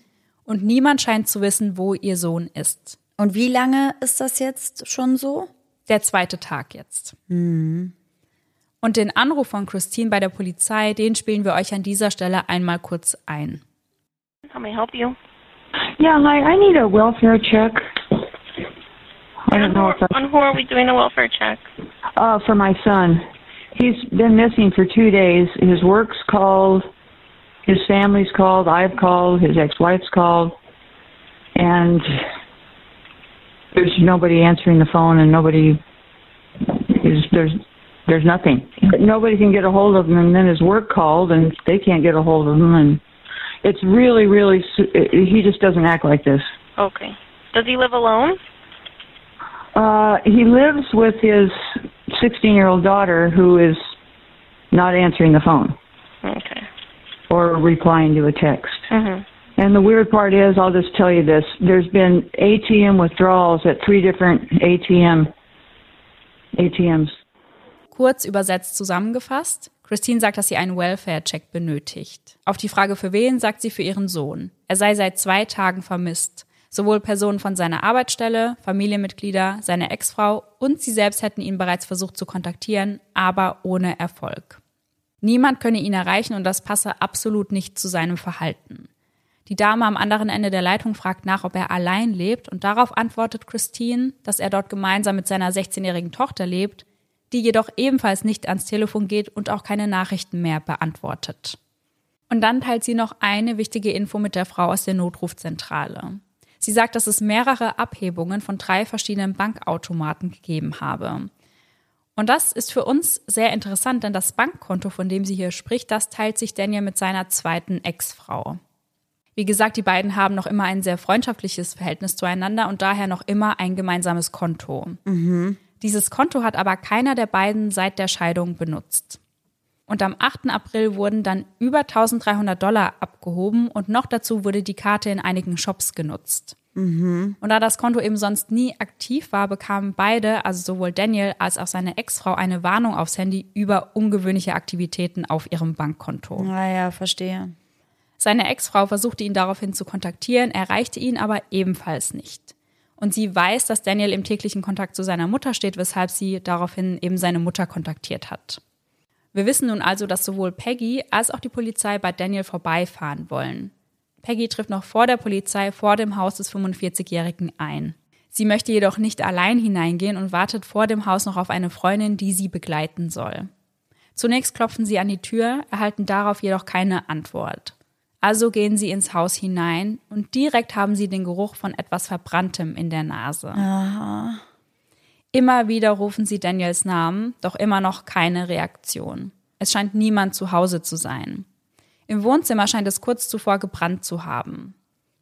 Speaker 1: Und niemand scheint zu wissen, wo ihr Sohn ist.
Speaker 2: Und wie lange ist das jetzt schon so?
Speaker 1: Der zweite Tag jetzt.
Speaker 2: Mhm.
Speaker 1: Und den Anruf von Christine bei der Polizei, den spielen wir euch an dieser Stelle einmal kurz ein.
Speaker 3: How may I help you? Yeah, hi, I need a welfare check. I don't know if that's
Speaker 4: On who are we doing a welfare check?
Speaker 3: uh, for my son. He's been missing for two days. His work's called, his family's called, I've called, his ex-wife's called, and there's nobody answering the phone, and nobody is there's there's nothing. Nobody can get a hold of him, and then his work called, and they can't get a hold of him, and it's really, really. He just doesn't act like this.
Speaker 4: Okay. Does he live alone?
Speaker 3: Uh, he lives with his 16 year old daughter who is not answering the phone
Speaker 4: Okay.
Speaker 3: or replying to a text.
Speaker 4: Mhm.
Speaker 3: And the weird part is, I'll just tell you this there's been ATM withdrawals at three different ATM ATMs.
Speaker 1: Kurz übersetzt zusammengefasst, Christine sagt, dass sie einen Welfare-Check benötigt. Auf die Frage für wen, sagt sie für ihren Sohn. Er sei seit zwei Tagen vermisst. Sowohl Personen von seiner Arbeitsstelle, Familienmitglieder, seine Ex-Frau und sie selbst hätten ihn bereits versucht zu kontaktieren, aber ohne Erfolg. Niemand könne ihn erreichen und das passe absolut nicht zu seinem Verhalten. Die Dame am anderen Ende der Leitung fragt nach, ob er allein lebt und darauf antwortet Christine, dass er dort gemeinsam mit seiner 16-jährigen Tochter lebt, die jedoch ebenfalls nicht ans Telefon geht und auch keine Nachrichten mehr beantwortet. Und dann teilt sie noch eine wichtige Info mit der Frau aus der Notrufzentrale. Sie sagt, dass es mehrere Abhebungen von drei verschiedenen Bankautomaten gegeben habe. Und das ist für uns sehr interessant, denn das Bankkonto, von dem sie hier spricht, das teilt sich Daniel mit seiner zweiten Ex-Frau. Wie gesagt, die beiden haben noch immer ein sehr freundschaftliches Verhältnis zueinander und daher noch immer ein gemeinsames Konto. Dieses Konto hat aber keiner der beiden seit der Scheidung benutzt. Und am 8. April wurden dann über 1300 Dollar abgehoben und noch dazu wurde die Karte in einigen Shops genutzt. Und da das Konto eben sonst nie aktiv war, bekamen beide, also sowohl Daniel als auch seine Ex-Frau, eine Warnung aufs Handy über ungewöhnliche Aktivitäten auf ihrem Bankkonto.
Speaker 2: Naja, verstehe.
Speaker 1: Seine Ex-Frau versuchte ihn daraufhin zu kontaktieren, erreichte ihn aber ebenfalls nicht. Und sie weiß, dass Daniel im täglichen Kontakt zu seiner Mutter steht, weshalb sie daraufhin eben seine Mutter kontaktiert hat. Wir wissen nun also, dass sowohl Peggy als auch die Polizei bei Daniel vorbeifahren wollen. Peggy trifft noch vor der Polizei vor dem Haus des 45-Jährigen ein. Sie möchte jedoch nicht allein hineingehen und wartet vor dem Haus noch auf eine Freundin, die sie begleiten soll. Zunächst klopfen sie an die Tür, erhalten darauf jedoch keine Antwort. Also gehen sie ins Haus hinein und direkt haben sie den Geruch von etwas Verbranntem in der Nase. Immer wieder rufen sie Daniels Namen, doch immer noch keine Reaktion. Es scheint niemand zu Hause zu sein. Im Wohnzimmer scheint es kurz zuvor gebrannt zu haben.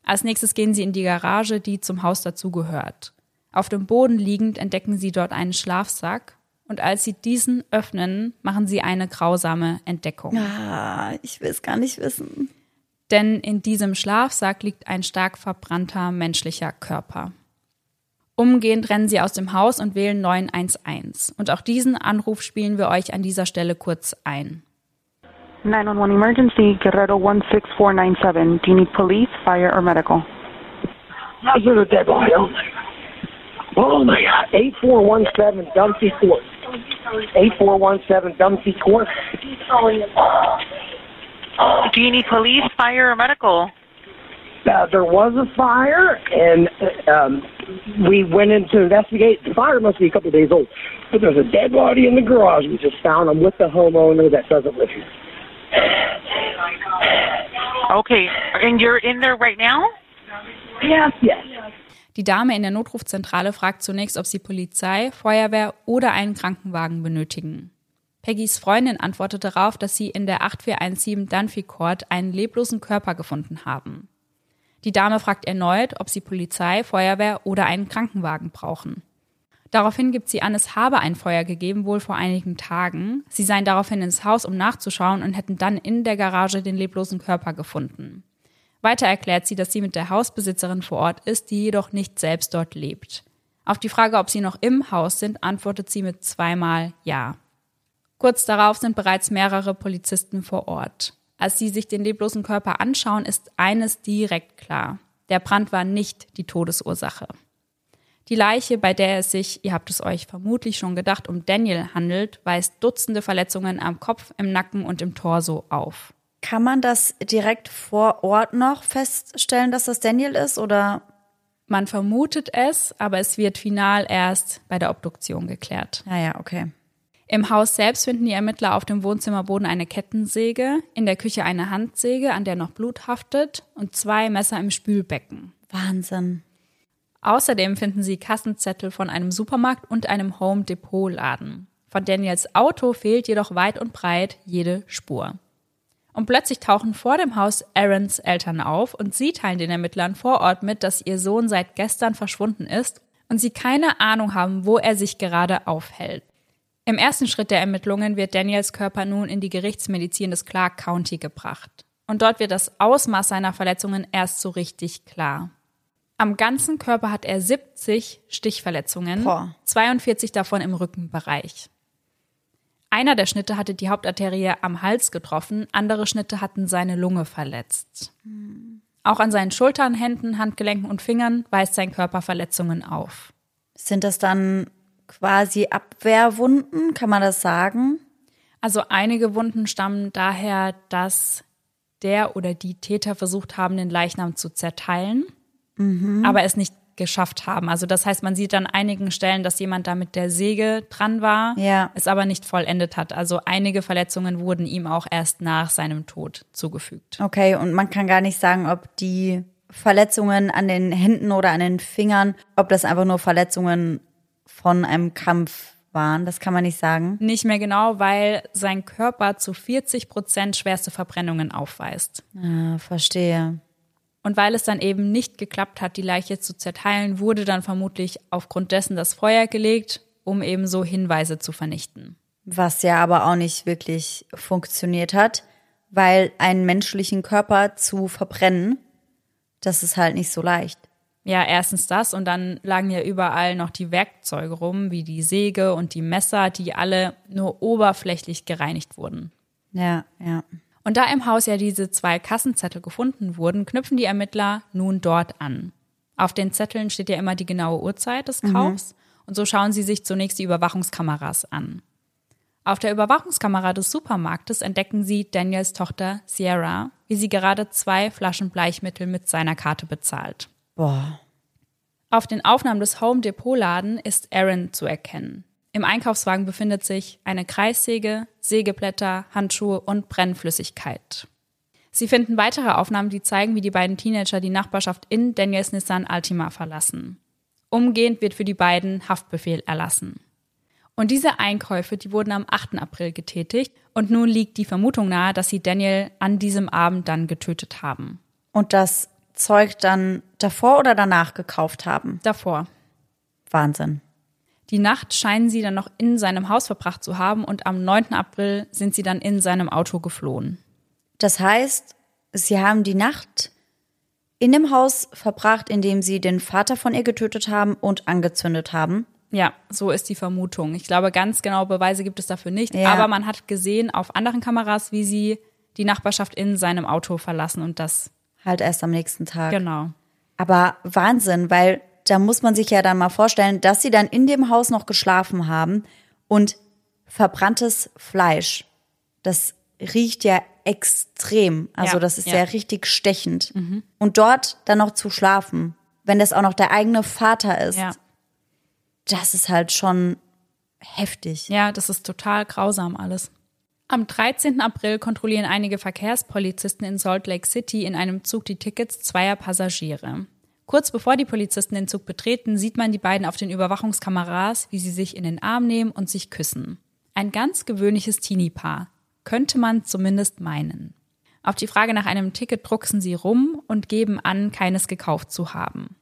Speaker 1: Als nächstes gehen sie in die Garage, die zum Haus dazugehört. Auf dem Boden liegend entdecken sie dort einen Schlafsack und als sie diesen öffnen, machen sie eine grausame Entdeckung.
Speaker 2: Ah, ich will es gar nicht wissen.
Speaker 1: Denn in diesem Schlafsack liegt ein stark verbrannter menschlicher Körper. Umgehend rennen sie aus dem Haus und wählen 911. Und auch diesen Anruf spielen wir euch an dieser Stelle kurz ein.
Speaker 5: 911 emergency, Guerrero 16497. Do you need police, fire, or medical?
Speaker 6: How's it a dead body? Oh my God. 8417 Dumpsy Court. 8417 Dumpsy Court.
Speaker 4: Do you need police, fire, or medical?
Speaker 6: Uh, there was a fire, and uh, um, we went in to investigate. The fire must be a couple of days old, but there's a dead body in the garage. We just found him with the homeowner that doesn't live here.
Speaker 4: Okay. And you're in there right now?
Speaker 6: Yes, yes.
Speaker 1: Die Dame in der Notrufzentrale fragt zunächst, ob sie Polizei, Feuerwehr oder einen Krankenwagen benötigen. Peggys Freundin antwortet darauf, dass sie in der 8417 Dunphy Court einen leblosen Körper gefunden haben. Die Dame fragt erneut, ob sie Polizei, Feuerwehr oder einen Krankenwagen brauchen. Daraufhin gibt sie an, es habe ein Feuer gegeben, wohl vor einigen Tagen. Sie seien daraufhin ins Haus, um nachzuschauen und hätten dann in der Garage den leblosen Körper gefunden. Weiter erklärt sie, dass sie mit der Hausbesitzerin vor Ort ist, die jedoch nicht selbst dort lebt. Auf die Frage, ob sie noch im Haus sind, antwortet sie mit zweimal Ja. Kurz darauf sind bereits mehrere Polizisten vor Ort. Als sie sich den leblosen Körper anschauen, ist eines direkt klar. Der Brand war nicht die Todesursache. Die Leiche, bei der es sich, ihr habt es euch vermutlich schon gedacht, um Daniel handelt, weist Dutzende Verletzungen am Kopf, im Nacken und im Torso auf.
Speaker 2: Kann man das direkt vor Ort noch feststellen, dass das Daniel ist? Oder
Speaker 1: Man vermutet es, aber es wird final erst bei der Obduktion geklärt.
Speaker 2: Ja, ja, okay.
Speaker 1: Im Haus selbst finden die Ermittler auf dem Wohnzimmerboden eine Kettensäge, in der Küche eine Handsäge, an der noch Blut haftet, und zwei Messer im Spülbecken.
Speaker 2: Wahnsinn.
Speaker 1: Außerdem finden sie Kassenzettel von einem Supermarkt und einem Home Depot Laden. Von Daniels Auto fehlt jedoch weit und breit jede Spur. Und plötzlich tauchen vor dem Haus Aarons Eltern auf und sie teilen den Ermittlern vor Ort mit, dass ihr Sohn seit gestern verschwunden ist und sie keine Ahnung haben, wo er sich gerade aufhält. Im ersten Schritt der Ermittlungen wird Daniels Körper nun in die Gerichtsmedizin des Clark County gebracht. Und dort wird das Ausmaß seiner Verletzungen erst so richtig klar. Am ganzen Körper hat er 70 Stichverletzungen,
Speaker 2: Boah.
Speaker 1: 42 davon im Rückenbereich. Einer der Schnitte hatte die Hauptarterie am Hals getroffen, andere Schnitte hatten seine Lunge verletzt. Auch an seinen Schultern, Händen, Handgelenken und Fingern weist sein Körper Verletzungen auf.
Speaker 2: Sind das dann quasi Abwehrwunden, kann man das sagen?
Speaker 1: Also einige Wunden stammen daher, dass der oder die Täter versucht haben, den Leichnam zu zerteilen, aber es nicht geschafft haben. Also das heißt, man sieht an einigen Stellen, dass jemand da mit der Säge dran war,
Speaker 2: Ja.
Speaker 1: es aber nicht vollendet hat. Also einige Verletzungen wurden ihm auch erst nach seinem Tod zugefügt.
Speaker 2: Okay, und man kann gar nicht sagen, ob die Verletzungen an den Händen oder an den Fingern, ob das einfach nur Verletzungen von einem Kampf waren. Das kann man nicht sagen.
Speaker 1: Nicht mehr genau, weil sein Körper zu 40 Prozent schwerste Verbrennungen aufweist.
Speaker 2: Ah, verstehe.
Speaker 1: Und weil es dann eben nicht geklappt hat, die Leiche zu zerteilen, wurde dann vermutlich aufgrund dessen das Feuer gelegt, um eben so Hinweise zu vernichten.
Speaker 2: Was ja aber auch nicht wirklich funktioniert hat, weil einen menschlichen Körper zu verbrennen, das ist halt nicht so leicht.
Speaker 1: Ja, erstens das und dann lagen ja überall noch die Werkzeuge rum, wie die Säge und die Messer, die alle nur oberflächlich gereinigt wurden.
Speaker 2: Ja, ja.
Speaker 1: Und da im Haus ja diese zwei Kassenzettel gefunden wurden, knüpfen die Ermittler nun dort an. Auf den Zetteln steht ja immer die genaue Uhrzeit des Kaufs und so schauen sie sich zunächst die Überwachungskameras an. Auf der Überwachungskamera des Supermarktes entdecken sie Daniels Tochter Sierra, wie sie gerade zwei Flaschen Bleichmittel mit seiner Karte bezahlt.
Speaker 2: Boah.
Speaker 1: Auf den Aufnahmen des Home Depot Laden ist Aaron zu erkennen. Im Einkaufswagen befindet sich eine Kreissäge, Sägeblätter, Handschuhe und Brennflüssigkeit. Sie finden weitere Aufnahmen, die zeigen, wie die beiden Teenager die Nachbarschaft in Daniels Nissan Altima verlassen. Umgehend wird für die beiden Haftbefehl erlassen. Und diese Einkäufe, die wurden am 8. April getätigt und nun liegt die Vermutung nahe, dass sie Daniel an diesem Abend dann getötet haben.
Speaker 2: Und das Zeug dann davor oder danach gekauft haben.
Speaker 1: Davor.
Speaker 2: Wahnsinn.
Speaker 1: Die Nacht scheinen sie dann noch in seinem Haus verbracht zu haben und am 9. April sind sie dann in seinem Auto geflohen.
Speaker 2: Das heißt, sie haben die Nacht in dem Haus verbracht, in dem sie den Vater von ihr getötet haben und angezündet haben.
Speaker 1: Ja, so ist die Vermutung. Ich glaube, ganz genaue Beweise gibt es dafür nicht,
Speaker 2: Ja.
Speaker 1: aber man hat gesehen auf anderen Kameras, wie sie die Nachbarschaft in seinem Auto verlassen und das
Speaker 2: Halt erst am nächsten Tag.
Speaker 1: genau.
Speaker 2: Aber Wahnsinn, weil da muss man sich ja dann mal vorstellen, dass sie dann in dem Haus noch geschlafen haben und verbranntes Fleisch. Das riecht ja extrem. Also
Speaker 1: Ja,
Speaker 2: das ist
Speaker 1: ja. Mhm.
Speaker 2: ja, richtig stechend. Und dort dann noch zu schlafen, wenn das auch noch der eigene Vater ist,
Speaker 1: Ja.
Speaker 2: das ist halt schon heftig.
Speaker 1: Ja, das ist total grausam alles. Am 13. April kontrollieren einige Verkehrspolizisten in Salt Lake City in einem Zug die Tickets zweier Passagiere. Kurz bevor die Polizisten den Zug betreten, sieht man die beiden auf den Überwachungskameras, wie sie sich in den Arm nehmen und sich küssen. Ein ganz gewöhnliches Teenie-Paar. Könnte man zumindest meinen. Auf die Frage nach einem Ticket drucksen sie rum und geben an, keines gekauft zu haben.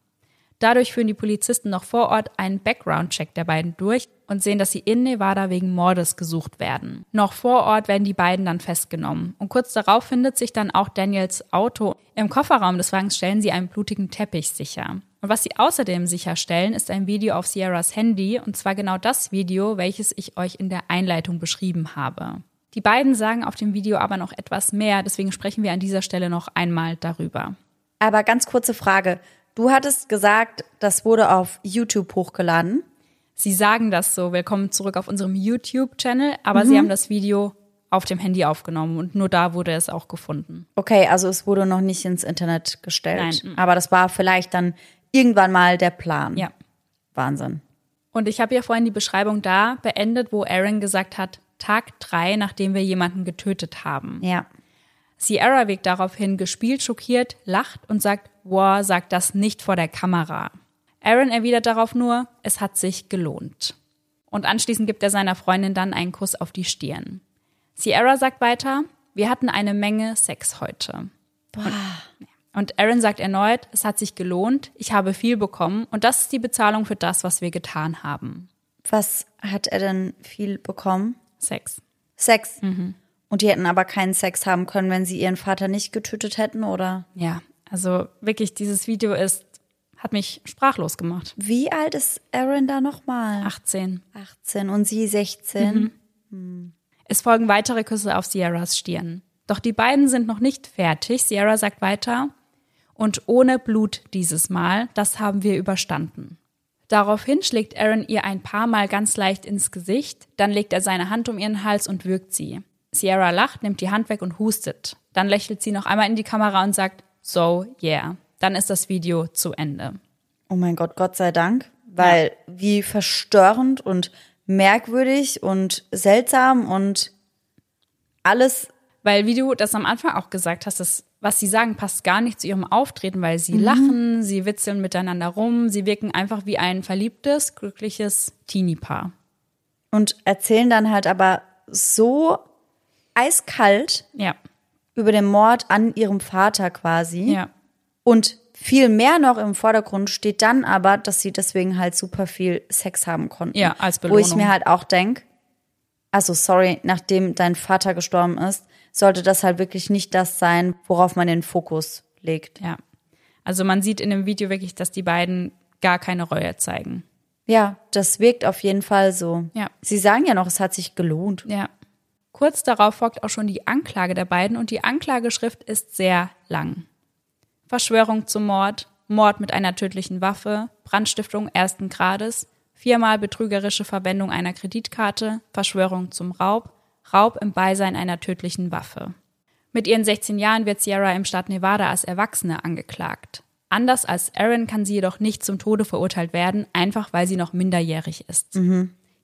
Speaker 1: Dadurch führen die Polizisten noch vor Ort einen Background-Check der beiden durch und sehen, dass sie in Nevada wegen Mordes gesucht werden. Noch vor Ort werden die beiden dann festgenommen. Und kurz darauf findet sich dann auch Daniels Auto. Im Kofferraum des Wagens stellen sie einen blutigen Teppich sicher. Und was sie außerdem sicherstellen, ist ein Video auf Sierras Handy, und zwar genau das Video, welches ich euch in der Einleitung beschrieben habe. Die beiden sagen auf dem Video aber noch etwas mehr, deswegen sprechen wir an dieser Stelle noch einmal darüber.
Speaker 2: Aber ganz kurze Frage. Du hattest gesagt, das wurde auf YouTube hochgeladen.
Speaker 1: Sie sagen das so, willkommen zurück auf unserem YouTube-Channel, aber sie haben das Video auf dem Handy aufgenommen und nur da wurde es auch gefunden.
Speaker 2: Okay, also es wurde noch nicht ins Internet gestellt.
Speaker 1: Nein.
Speaker 2: Aber das war vielleicht dann irgendwann mal der Plan.
Speaker 1: Ja.
Speaker 2: Wahnsinn.
Speaker 1: Und ich habe ja vorhin die Beschreibung da beendet, wo Aaron gesagt hat, Tag drei, nachdem wir jemanden getötet haben.
Speaker 2: Ja.
Speaker 1: Sierra wirkt daraufhin gespielt, schockiert, lacht und sagt, wow, sag das nicht vor der Kamera. Aaron erwidert darauf nur, es hat sich gelohnt. Und anschließend gibt er seiner Freundin dann einen Kuss auf die Stirn. Sierra sagt weiter, wir hatten eine Menge Sex heute. Und Aaron sagt erneut, es hat sich gelohnt, ich habe viel bekommen und das ist die Bezahlung für das, was wir getan haben.
Speaker 2: Was hat er denn viel bekommen?
Speaker 1: Sex.
Speaker 2: Sex. Und die hätten aber keinen Sex haben können, wenn sie ihren Vater nicht getötet hätten, oder?
Speaker 1: Ja, also wirklich, dieses Video ist, hat mich sprachlos gemacht.
Speaker 2: Wie alt ist Aaron da nochmal?
Speaker 1: 18.
Speaker 2: 18 und sie 16.
Speaker 1: Es folgen weitere Küsse auf Sierras Stirn. Doch die beiden sind noch nicht fertig. Sierra sagt weiter, und ohne Blut dieses Mal, das haben wir überstanden. Daraufhin schlägt Aaron ihr ein paar Mal ganz leicht ins Gesicht, dann legt er seine Hand um ihren Hals und würgt sie. Sierra lacht, nimmt die Hand weg und hustet. Dann lächelt sie noch einmal in die Kamera und sagt, so, yeah. Dann ist das Video zu Ende.
Speaker 2: Oh mein Gott, Gott sei Dank. Weil wie verstörend und merkwürdig und seltsam und alles.
Speaker 1: Weil, wie du das am Anfang auch gesagt hast, das, was sie sagen, passt gar nicht zu ihrem Auftreten, weil sie lachen, sie witzeln miteinander rum, sie wirken einfach wie ein verliebtes, glückliches Teenie-Paar.
Speaker 2: Und erzählen dann halt aber so eiskalt
Speaker 1: Ja,
Speaker 2: über den Mord an ihrem Vater quasi.
Speaker 1: ja,
Speaker 2: Und viel mehr noch im Vordergrund steht dann aber, dass sie deswegen halt super viel Sex haben konnten.
Speaker 1: Ja, als
Speaker 2: Wo ich
Speaker 1: Belohnung.
Speaker 2: mir halt auch denk, also sorry, nachdem dein Vater gestorben ist, sollte das halt wirklich nicht das sein, worauf man den Fokus legt.
Speaker 1: ja. Also man sieht in dem Video wirklich, dass die beiden gar keine Reue zeigen.
Speaker 2: Ja, das wirkt auf jeden Fall so.
Speaker 1: Ja.
Speaker 2: Sie sagen ja noch, es hat sich gelohnt.
Speaker 1: Ja. Kurz darauf folgt auch schon die Anklage der beiden und die Anklageschrift ist sehr lang. Verschwörung zum Mord, Mord mit einer tödlichen Waffe, Brandstiftung ersten Grades, viermal betrügerische Verwendung einer Kreditkarte, Verschwörung zum Raub, Raub im Beisein einer tödlichen Waffe. Mit ihren 16 Jahren wird Sierra im Staat Nevada als Erwachsene angeklagt. Anders als Aaron kann sie jedoch nicht zum Tode verurteilt werden, einfach weil sie noch minderjährig ist.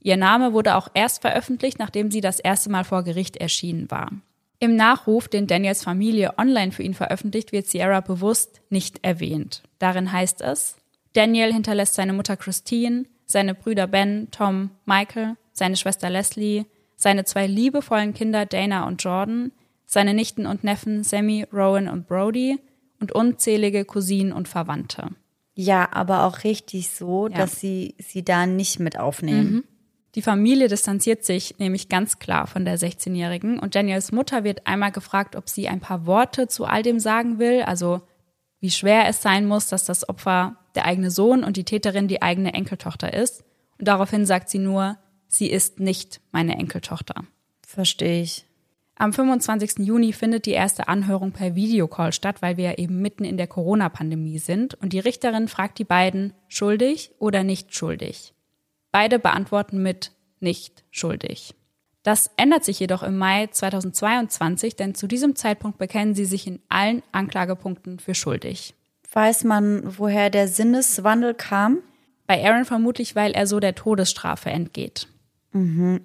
Speaker 1: Ihr Name wurde auch erst veröffentlicht, nachdem sie das erste Mal vor Gericht erschienen war. Im Nachruf, den Daniels Familie online für ihn veröffentlicht, wird Sierra bewusst nicht erwähnt. Darin heißt es, Daniel hinterlässt seine Mutter Christine, seine Brüder Ben, Tom, Michael, seine Schwester Leslie, seine zwei liebevollen Kinder Dana und Jordan, seine Nichten und Neffen Sammy, Rowan und Brody und unzählige Cousinen und Verwandte.
Speaker 2: Ja, aber auch richtig so,
Speaker 1: Ja.
Speaker 2: dass sie sie da nicht mit aufnehmen.
Speaker 1: Die Familie distanziert sich nämlich ganz klar von der 16-Jährigen und Daniels Mutter wird einmal gefragt, ob sie ein paar Worte zu all dem sagen will, also wie schwer es sein muss, dass das Opfer der eigene Sohn und die Täterin die eigene Enkeltochter ist. Und daraufhin sagt sie nur, sie ist nicht meine Enkeltochter.
Speaker 2: Verstehe ich.
Speaker 1: Am 25. Juni findet die erste Anhörung per Videocall statt, weil wir ja eben mitten in der Corona-Pandemie sind. Und die Richterin fragt die beiden, schuldig oder nicht schuldig. Beide beantworten mit nicht schuldig. Das ändert sich jedoch im Mai 2022, denn zu diesem Zeitpunkt bekennen sie sich in allen Anklagepunkten für schuldig.
Speaker 2: Weiß man, woher der Sinneswandel kam?
Speaker 1: Bei Aaron vermutlich, weil er so der Todesstrafe entgeht.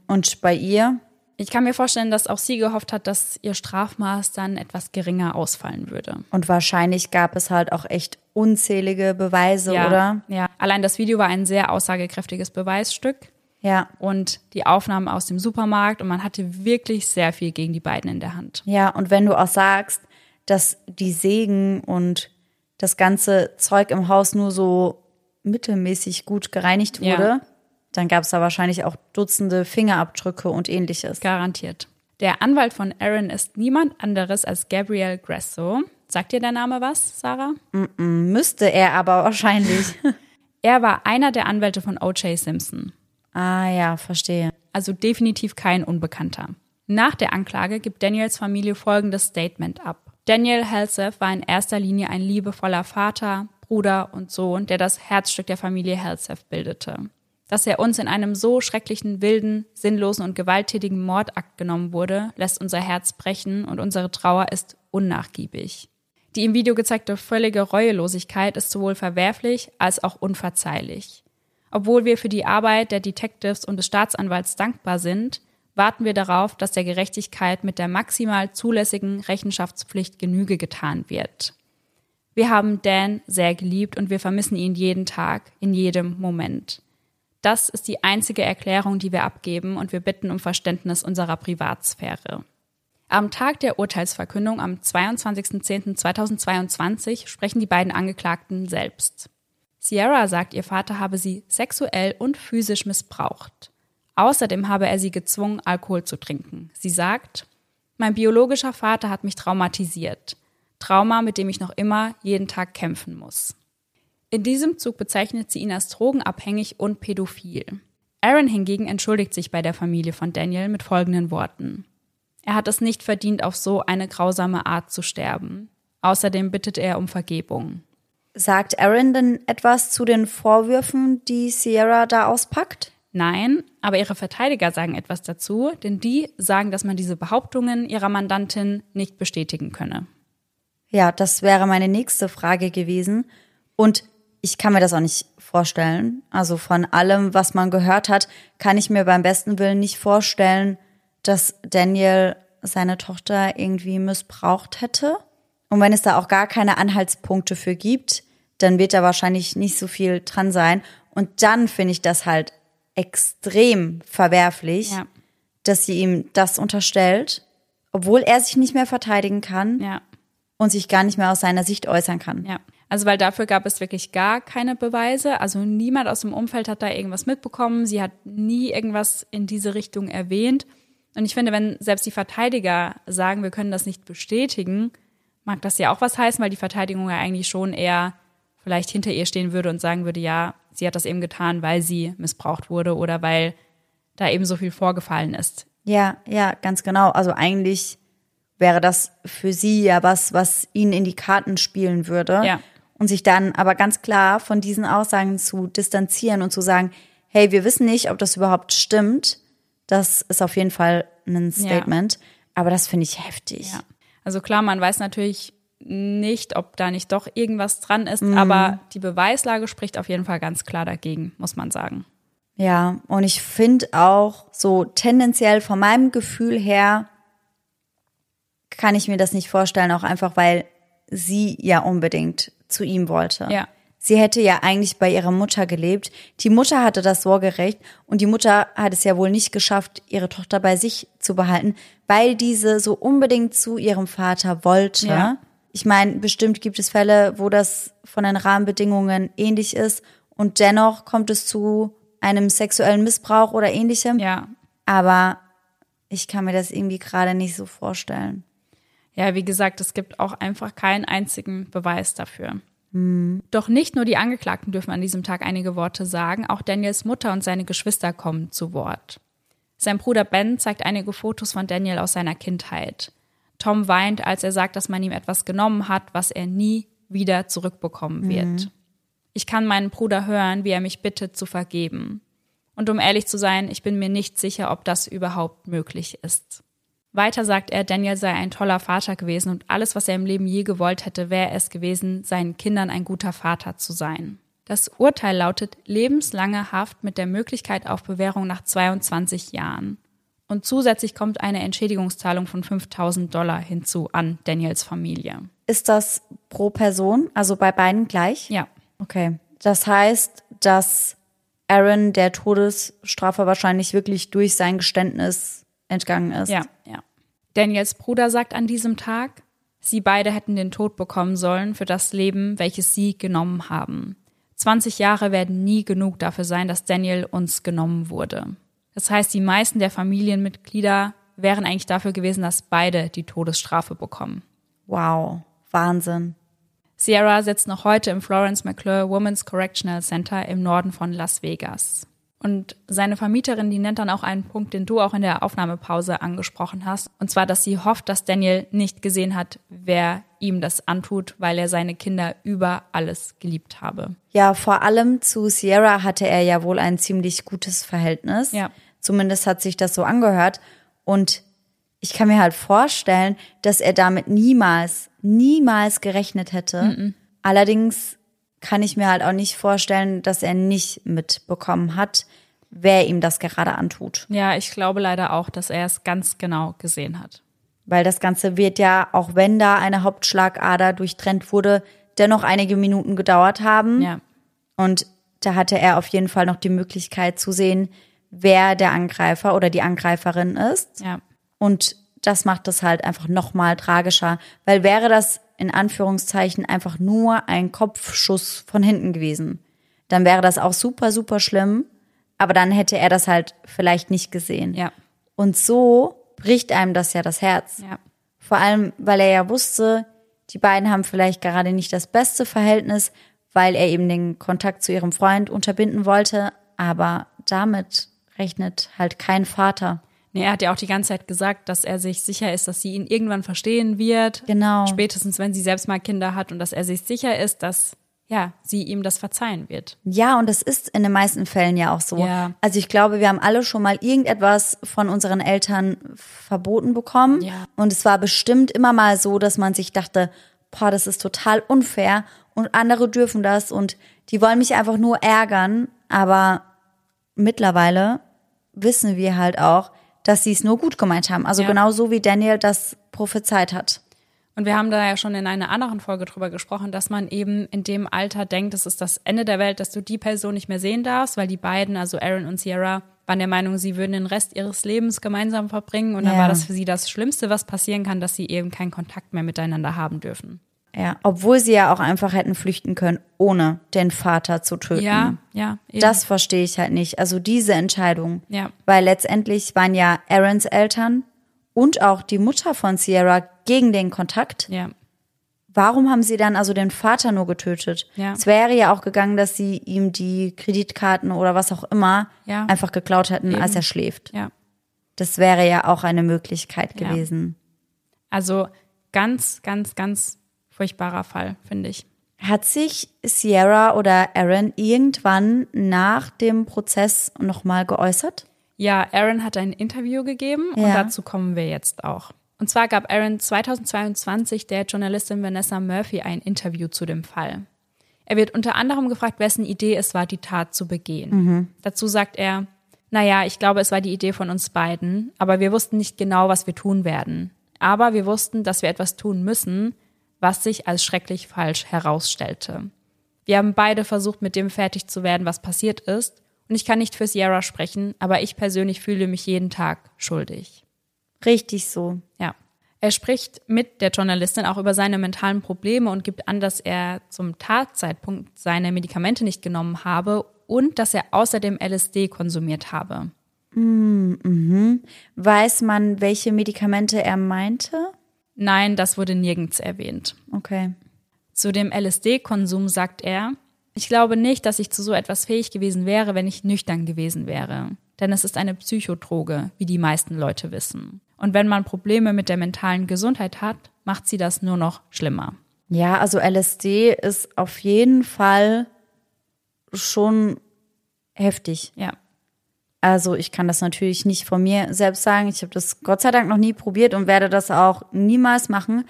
Speaker 2: Und bei ihr?
Speaker 1: Ich kann mir vorstellen, dass auch sie gehofft hat, dass ihr Strafmaß dann etwas geringer ausfallen würde.
Speaker 2: Und wahrscheinlich gab es halt auch echt unzählige Beweise, oder?
Speaker 1: Ja, allein das Video war ein sehr aussagekräftiges Beweisstück
Speaker 2: Ja.
Speaker 1: und die Aufnahmen aus dem Supermarkt und man hatte wirklich sehr viel gegen die beiden in der Hand.
Speaker 2: Ja, und wenn du auch sagst, dass die Sägen und das ganze Zeug im Haus nur so mittelmäßig gut gereinigt
Speaker 1: Ja.
Speaker 2: Dann gab es da wahrscheinlich auch Dutzende Fingerabdrücke und ähnliches.
Speaker 1: Garantiert. Der Anwalt von Aaron ist niemand anderes als Gabriel Grasso. Sagt dir der Name was, Sarah?
Speaker 2: Müsste er aber wahrscheinlich. <laughs> <laughs>
Speaker 1: Er war einer der Anwälte von O.J. Simpson.
Speaker 2: ah ja, verstehe.
Speaker 1: Also definitiv kein Unbekannter. Nach der Anklage gibt Daniels Familie folgendes Statement ab. Daniel Helseth war in erster Linie ein liebevoller Vater, Bruder und Sohn, der das Herzstück der Familie Helseth bildete. Dass er uns in einem so schrecklichen, wilden, sinnlosen und gewalttätigen Mordakt genommen wurde, lässt unser Herz brechen und unsere Trauer ist unnachgiebig. Die im Video gezeigte völlige Reuelosigkeit ist sowohl verwerflich als auch unverzeihlich. Obwohl wir für die Arbeit der Detectives und des Staatsanwalts dankbar sind, warten wir darauf, dass der Gerechtigkeit mit der maximal zulässigen Rechenschaftspflicht Genüge getan wird. Wir haben Dan sehr geliebt und wir vermissen ihn jeden Tag, in jedem Moment. Das ist die einzige Erklärung, die wir abgeben und wir bitten um Verständnis unserer Privatsphäre. Am Tag der Urteilsverkündung am 22.10.2022 sprechen die beiden Angeklagten selbst. Sierra sagt, ihr Vater habe sie sexuell und physisch missbraucht. Außerdem habe er sie gezwungen, Alkohol zu trinken. Sie sagt, mein biologischer Vater hat mich traumatisiert. Trauma, mit dem ich noch immer jeden Tag kämpfen muss. In diesem Zug bezeichnet sie ihn als drogenabhängig und pädophil. Aaron hingegen entschuldigt sich bei der Familie von Daniel mit folgenden Worten. Er hat es nicht verdient, auf so eine grausame Art zu sterben. Außerdem bittet er um Vergebung.
Speaker 2: Sagt Aaron denn etwas zu den Vorwürfen, die Sierra da auspackt?
Speaker 1: Nein, aber ihre Verteidiger sagen etwas dazu, denn die sagen, dass man diese Behauptungen ihrer Mandantin nicht bestätigen könne.
Speaker 2: Ja, das wäre meine nächste Frage gewesen. Und ich kann mir das auch nicht vorstellen. Also von allem, was man gehört hat, kann ich mir beim besten Willen nicht vorstellen, dass Daniel seine Tochter irgendwie missbraucht hätte. Und wenn es da auch gar keine Anhaltspunkte für gibt, dann wird da wahrscheinlich nicht so viel dran sein. Und dann finde ich das halt extrem verwerflich,
Speaker 1: Ja.
Speaker 2: dass sie ihm das unterstellt, obwohl er sich nicht mehr verteidigen kann
Speaker 1: Ja,
Speaker 2: und sich gar nicht mehr aus seiner Sicht äußern kann.
Speaker 1: ja. Also weil dafür gab es wirklich gar keine Beweise. Also niemand aus dem Umfeld hat da irgendwas mitbekommen. Sie hat nie irgendwas in diese Richtung erwähnt. Und ich finde, wenn selbst die Verteidiger sagen, wir können das nicht bestätigen, mag das ja auch was heißen, weil die Verteidigung ja eigentlich schon eher vielleicht hinter ihr stehen würde und sagen würde, ja, sie hat das eben getan, weil sie missbraucht wurde oder weil da eben so viel vorgefallen ist.
Speaker 2: Ja, ja, ganz genau. Also eigentlich wäre das für sie ja was, was ihnen in die Karten spielen würde.
Speaker 1: Ja.
Speaker 2: Und sich dann aber ganz klar von diesen Aussagen zu distanzieren und zu sagen, hey, wir wissen nicht, ob das überhaupt stimmt. Das ist auf jeden Fall ein Statement. Aber das finde ich heftig.
Speaker 1: Ja. Also klar, man weiß natürlich nicht, ob da nicht doch irgendwas dran ist, aber die Beweislage spricht auf jeden Fall ganz klar dagegen, muss man sagen.
Speaker 2: Ja, und ich finde auch so tendenziell von meinem Gefühl her kann ich mir das nicht vorstellen, auch einfach weil sie ja unbedingt zu ihm wollte.
Speaker 1: Ja.
Speaker 2: Sie hätte ja eigentlich bei ihrer Mutter gelebt. Die Mutter hatte das Sorgerecht und die Mutter hat es ja wohl nicht geschafft, ihre Tochter bei sich zu behalten, weil diese so unbedingt zu ihrem Vater wollte.
Speaker 1: Ja.
Speaker 2: Ich meine, bestimmt gibt es Fälle, wo das von den Rahmenbedingungen ähnlich ist und dennoch kommt es zu einem sexuellen Missbrauch oder ähnlichem.
Speaker 1: Ja.
Speaker 2: Aber ich kann mir das irgendwie gerade nicht so vorstellen.
Speaker 1: Ja, wie gesagt, es gibt auch einfach keinen einzigen Beweis dafür. Doch nicht nur die Angeklagten dürfen an diesem Tag einige Worte sagen, auch Daniels Mutter und seine Geschwister kommen zu Wort. Sein Bruder Ben zeigt einige Fotos von Daniel aus seiner Kindheit. Tom weint, als er sagt, dass man ihm etwas genommen hat, was er nie wieder zurückbekommen wird. Ich kann meinen Bruder hören, wie er mich bittet zu vergeben. Und um ehrlich zu sein, ich bin mir nicht sicher, ob das überhaupt möglich ist. Weiter sagt er, Daniel sei ein toller Vater gewesen und alles, was er im Leben je gewollt hätte, wäre es gewesen, seinen Kindern ein guter Vater zu sein. Das Urteil lautet lebenslange Haft mit der Möglichkeit auf Bewährung nach 22 Jahren. Und zusätzlich kommt eine Entschädigungszahlung von 5000 Dollar hinzu an Daniels Familie.
Speaker 2: Ist das pro Person, also bei beiden gleich?
Speaker 1: Ja,
Speaker 2: Okay. Das heißt, dass Aaron der Todesstrafe wahrscheinlich wirklich durch sein Geständnis entgangen ist.
Speaker 1: Ja, ja. Daniels Bruder sagt an diesem Tag, sie beide hätten den Tod bekommen sollen für das Leben, welches sie genommen haben. 20 Jahre werden nie genug dafür sein, dass Daniel uns genommen wurde. Das heißt, die meisten der Familienmitglieder wären eigentlich dafür gewesen, dass beide die Todesstrafe bekommen.
Speaker 2: Wow. Wahnsinn.
Speaker 1: Sierra sitzt noch heute im Florence McClure Women's Correctional Center im Norden von Las Vegas. Und seine Vermieterin, die nennt dann auch einen Punkt, den du auch in der Aufnahmepause angesprochen hast. Und zwar, dass sie hofft, dass Daniel nicht gesehen hat, wer ihm das antut, weil er seine Kinder über alles geliebt habe.
Speaker 2: Ja, vor allem zu Sierra hatte er ja wohl ein ziemlich gutes Verhältnis.
Speaker 1: Ja.
Speaker 2: Zumindest hat sich das so angehört. Und ich kann mir halt vorstellen, dass er damit niemals, niemals gerechnet hätte. Allerdings kann ich mir halt auch nicht vorstellen, dass er nicht mitbekommen hat, wer ihm das gerade antut.
Speaker 1: Ja, ich glaube leider auch, dass er es ganz genau gesehen hat.
Speaker 2: Weil das Ganze wird ja, auch wenn da eine Hauptschlagader durchtrennt wurde, dennoch einige Minuten gedauert haben.
Speaker 1: Ja.
Speaker 2: Und da hatte er auf jeden Fall noch die Möglichkeit zu sehen, wer der Angreifer oder die Angreiferin ist.
Speaker 1: Ja.
Speaker 2: Und das macht es halt einfach noch mal tragischer, weil wäre das in Anführungszeichen einfach nur ein Kopfschuss von hinten gewesen, dann wäre das auch super, super schlimm, aber dann hätte er das halt vielleicht nicht gesehen.
Speaker 1: Ja.
Speaker 2: Und so bricht einem das ja das Herz.
Speaker 1: Ja.
Speaker 2: Vor allem, weil er ja wusste, die beiden haben vielleicht gerade nicht das beste Verhältnis, weil er eben den Kontakt zu ihrem Freund unterbinden wollte, aber damit rechnet halt kein Vater.
Speaker 1: Nee, er hat ja auch die ganze Zeit gesagt, dass er sich sicher ist, dass sie ihn irgendwann verstehen wird.
Speaker 2: Genau.
Speaker 1: Spätestens, wenn sie selbst mal Kinder hat und dass er sich sicher ist, dass ja, sie ihm das verzeihen wird.
Speaker 2: Ja, und das ist in den meisten Fällen ja auch so.
Speaker 1: Ja.
Speaker 2: Also ich glaube, wir haben alle schon mal irgendetwas von unseren Eltern verboten bekommen.
Speaker 1: Ja.
Speaker 2: Und es war bestimmt immer mal so, dass man sich dachte, boah, das ist total unfair und andere dürfen das und die wollen mich einfach nur ärgern. Aber mittlerweile wissen wir halt auch, dass sie es nur gut gemeint haben. Also
Speaker 1: Ja.
Speaker 2: genau so wie Daniel das prophezeit hat.
Speaker 1: Und wir haben da ja schon in einer anderen Folge drüber gesprochen, dass man eben in dem Alter denkt, es ist das Ende der Welt, dass du die Person nicht mehr sehen darfst, weil die beiden, also Aaron und Sierra, waren der Meinung, sie würden den Rest ihres Lebens gemeinsam verbringen. Und dann
Speaker 2: Ja.
Speaker 1: war das für sie das Schlimmste, was passieren kann, dass sie eben keinen Kontakt mehr miteinander haben dürfen.
Speaker 2: Ja, obwohl sie ja auch einfach hätten flüchten können, ohne den Vater zu töten.
Speaker 1: Ja, ja. Eben.
Speaker 2: Das verstehe ich halt nicht. Also diese Entscheidung.
Speaker 1: Ja.
Speaker 2: Weil letztendlich waren ja Aarons Eltern und auch die Mutter von Sierra gegen den Kontakt.
Speaker 1: Ja,
Speaker 2: Warum haben sie dann also den Vater nur getötet?
Speaker 1: Ja.
Speaker 2: Es wäre ja auch gegangen, dass sie ihm die Kreditkarten oder was auch immer
Speaker 1: Ja.
Speaker 2: einfach geklaut hätten,
Speaker 1: Eben.
Speaker 2: als er schläft.
Speaker 1: ja.
Speaker 2: Das wäre ja auch eine Möglichkeit
Speaker 1: Ja.
Speaker 2: gewesen.
Speaker 1: Also ganz, ganz, ganz furchtbarer Fall, finde ich.
Speaker 2: Hat sich Sierra oder Aaron irgendwann nach dem Prozess nochmal geäußert?
Speaker 1: Ja, Aaron hat ein Interview gegeben und
Speaker 2: Ja.
Speaker 1: dazu kommen wir jetzt auch. Und zwar gab Aaron 2022 der Journalistin Vanessa Murphy ein Interview zu dem Fall. Er wird unter anderem gefragt, wessen Idee es war, die Tat zu begehen. Dazu sagt er, naja, ich glaube, es war die Idee von uns beiden, aber wir wussten nicht genau, was wir tun werden. Aber wir wussten, dass wir etwas tun müssen, was sich als schrecklich falsch herausstellte. Wir haben beide versucht, mit dem fertig zu werden, was passiert ist. Und ich kann nicht für Sierra sprechen, aber ich persönlich fühle mich jeden Tag schuldig.
Speaker 2: Richtig so.
Speaker 1: Ja. Er spricht mit der Journalistin auch über seine mentalen Probleme und gibt an, dass er zum Tatzeitpunkt seine Medikamente nicht genommen habe und dass er außerdem LSD konsumiert habe.
Speaker 2: Weiß man, welche Medikamente er meinte?
Speaker 1: Nein, das wurde nirgends erwähnt.
Speaker 2: Okay.
Speaker 1: Zu dem LSD-Konsum sagt er, ich glaube nicht, dass ich zu so etwas fähig gewesen wäre, wenn ich nüchtern gewesen wäre. Denn es ist eine Psychodroge, wie die meisten Leute wissen. Und wenn man Probleme mit der mentalen Gesundheit hat, macht sie das nur noch schlimmer.
Speaker 2: Ja, also LSD ist auf jeden Fall schon heftig.
Speaker 1: Ja.
Speaker 2: Also ich kann das natürlich nicht von mir selbst sagen. Ich habe das Gott sei Dank noch nie probiert und werde das auch niemals machen.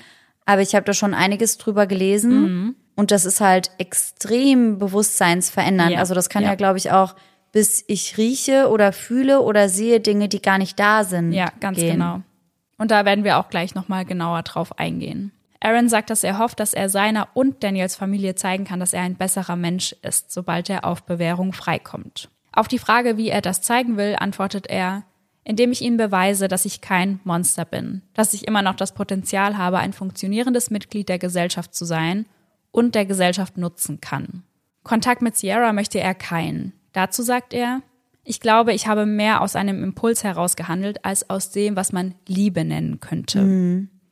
Speaker 2: Aber ich habe da schon einiges drüber gelesen. Und das ist halt extrem bewusstseinsverändernd.
Speaker 1: Ja.
Speaker 2: Also das kann ja,
Speaker 1: Ja.
Speaker 2: glaube ich, auch bis ich rieche oder fühle oder sehe Dinge, die gar nicht da sind.
Speaker 1: Ja, ganz
Speaker 2: gehen.
Speaker 1: genau. Und da werden wir auch gleich nochmal genauer drauf eingehen. Aaron sagt, dass er hofft, dass er seiner und Daniels Familie zeigen kann, dass er ein besserer Mensch ist, sobald er auf Bewährung freikommt. Auf die Frage, wie er das zeigen will, antwortet er, indem ich ihnen beweise, dass ich kein Monster bin, dass ich immer noch das Potenzial habe, ein funktionierendes Mitglied der Gesellschaft zu sein und der Gesellschaft nutzen kann. Kontakt mit Sierra möchte er keinen. Dazu sagt er, ich glaube, ich habe mehr aus einem Impuls heraus gehandelt, als aus dem, was man Liebe nennen könnte.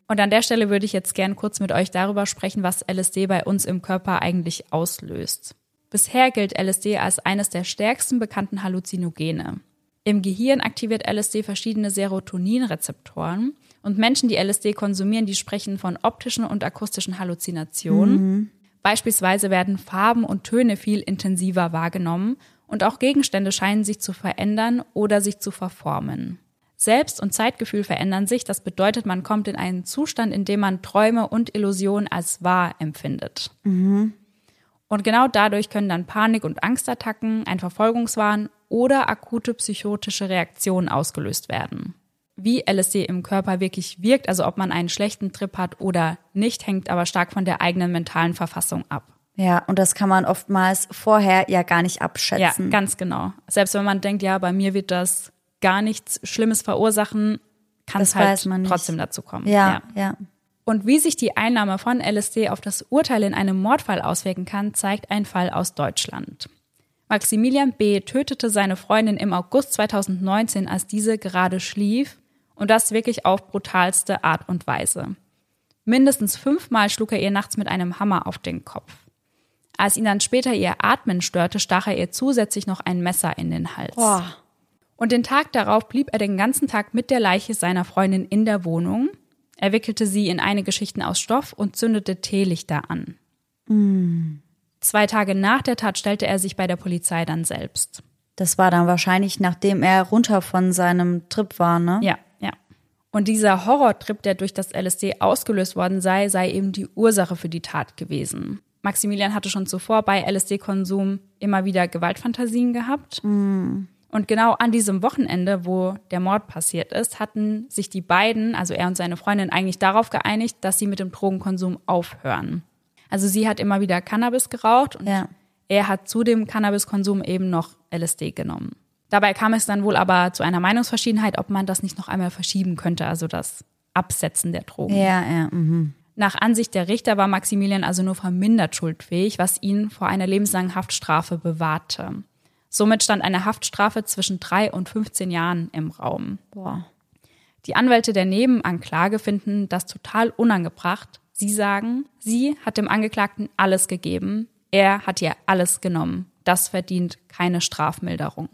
Speaker 1: Und an der Stelle würde ich jetzt gern kurz mit euch darüber sprechen, was LSD bei uns im Körper eigentlich auslöst. Bisher gilt LSD als eines der stärksten bekannten Halluzinogene. Im Gehirn aktiviert LSD verschiedene Serotoninrezeptoren und Menschen, die LSD konsumieren, die sprechen von optischen und akustischen Halluzinationen. Beispielsweise werden Farben und Töne viel intensiver wahrgenommen und auch Gegenstände scheinen sich zu verändern oder sich zu verformen. Selbst- und Zeitgefühl verändern sich. Das bedeutet, man kommt in einen Zustand, in dem man Träume und Illusionen als wahr empfindet. Und genau dadurch können dann Panik- und Angstattacken, ein Verfolgungswahn oder akute psychotische Reaktionen ausgelöst werden. Wie LSD im Körper wirklich wirkt, also ob man einen schlechten Trip hat oder nicht, hängt aber stark von der eigenen mentalen Verfassung ab.
Speaker 2: Ja, und das kann man oftmals vorher ja gar nicht
Speaker 1: Ja,
Speaker 2: abschätzen.
Speaker 1: ganz genau. Selbst wenn man denkt, ja, bei mir wird das gar nichts Schlimmes verursachen, kann es halt trotzdem dazu kommen.
Speaker 2: ja, ja.
Speaker 1: Und wie sich die Einnahme von LSD auf das Urteil in einem Mordfall auswirken kann, zeigt ein Fall aus Deutschland. Maximilian B. tötete seine Freundin im August 2019, als diese gerade schlief, und das wirklich auf brutalste Art und Weise. Mindestens fünfmal schlug er ihr nachts mit einem Hammer auf den Kopf. Als ihn dann später ihr Atmen störte, stach er ihr zusätzlich noch ein Messer in den Hals.
Speaker 2: Boah.
Speaker 1: Und den Tag darauf blieb er den ganzen Tag mit der Leiche seiner Freundin in der Wohnung. Er wickelte sie in eine Geschichten aus Stoff und zündete Teelichter an. Zwei Tage nach der Tat stellte er sich bei der Polizei dann selbst.
Speaker 2: Das war dann wahrscheinlich, nachdem er runter von seinem Trip war, ne?
Speaker 1: Ja, ja. Und dieser Horrortrip, der durch das LSD ausgelöst worden sei, sei eben die Ursache für die Tat gewesen. Maximilian hatte schon zuvor bei LSD-Konsum immer wieder Gewaltfantasien gehabt. Und genau an diesem Wochenende, wo der Mord passiert ist, hatten sich die beiden, also er und seine Freundin, eigentlich darauf geeinigt, dass sie mit dem Drogenkonsum aufhören. Also sie hat immer wieder Cannabis geraucht und
Speaker 2: Ja.
Speaker 1: er hat zu dem Cannabiskonsum eben noch LSD genommen. Dabei kam es dann wohl aber zu einer Meinungsverschiedenheit, ob man das nicht noch einmal verschieben könnte, also das Absetzen der Drogen.
Speaker 2: Ja, ja. Mhm.
Speaker 1: Nach Ansicht der Richter war Maximilian also nur vermindert schuldfähig, was ihn vor einer lebenslangen Haftstrafe bewahrte. Somit stand eine Haftstrafe zwischen drei und 15 Jahren im Raum.
Speaker 2: Boah.
Speaker 1: Die Anwälte der Nebenanklage finden das total unangebracht. Sie sagen, sie hat dem Angeklagten alles gegeben, er hat ihr alles genommen. Das verdient keine Strafmilderung.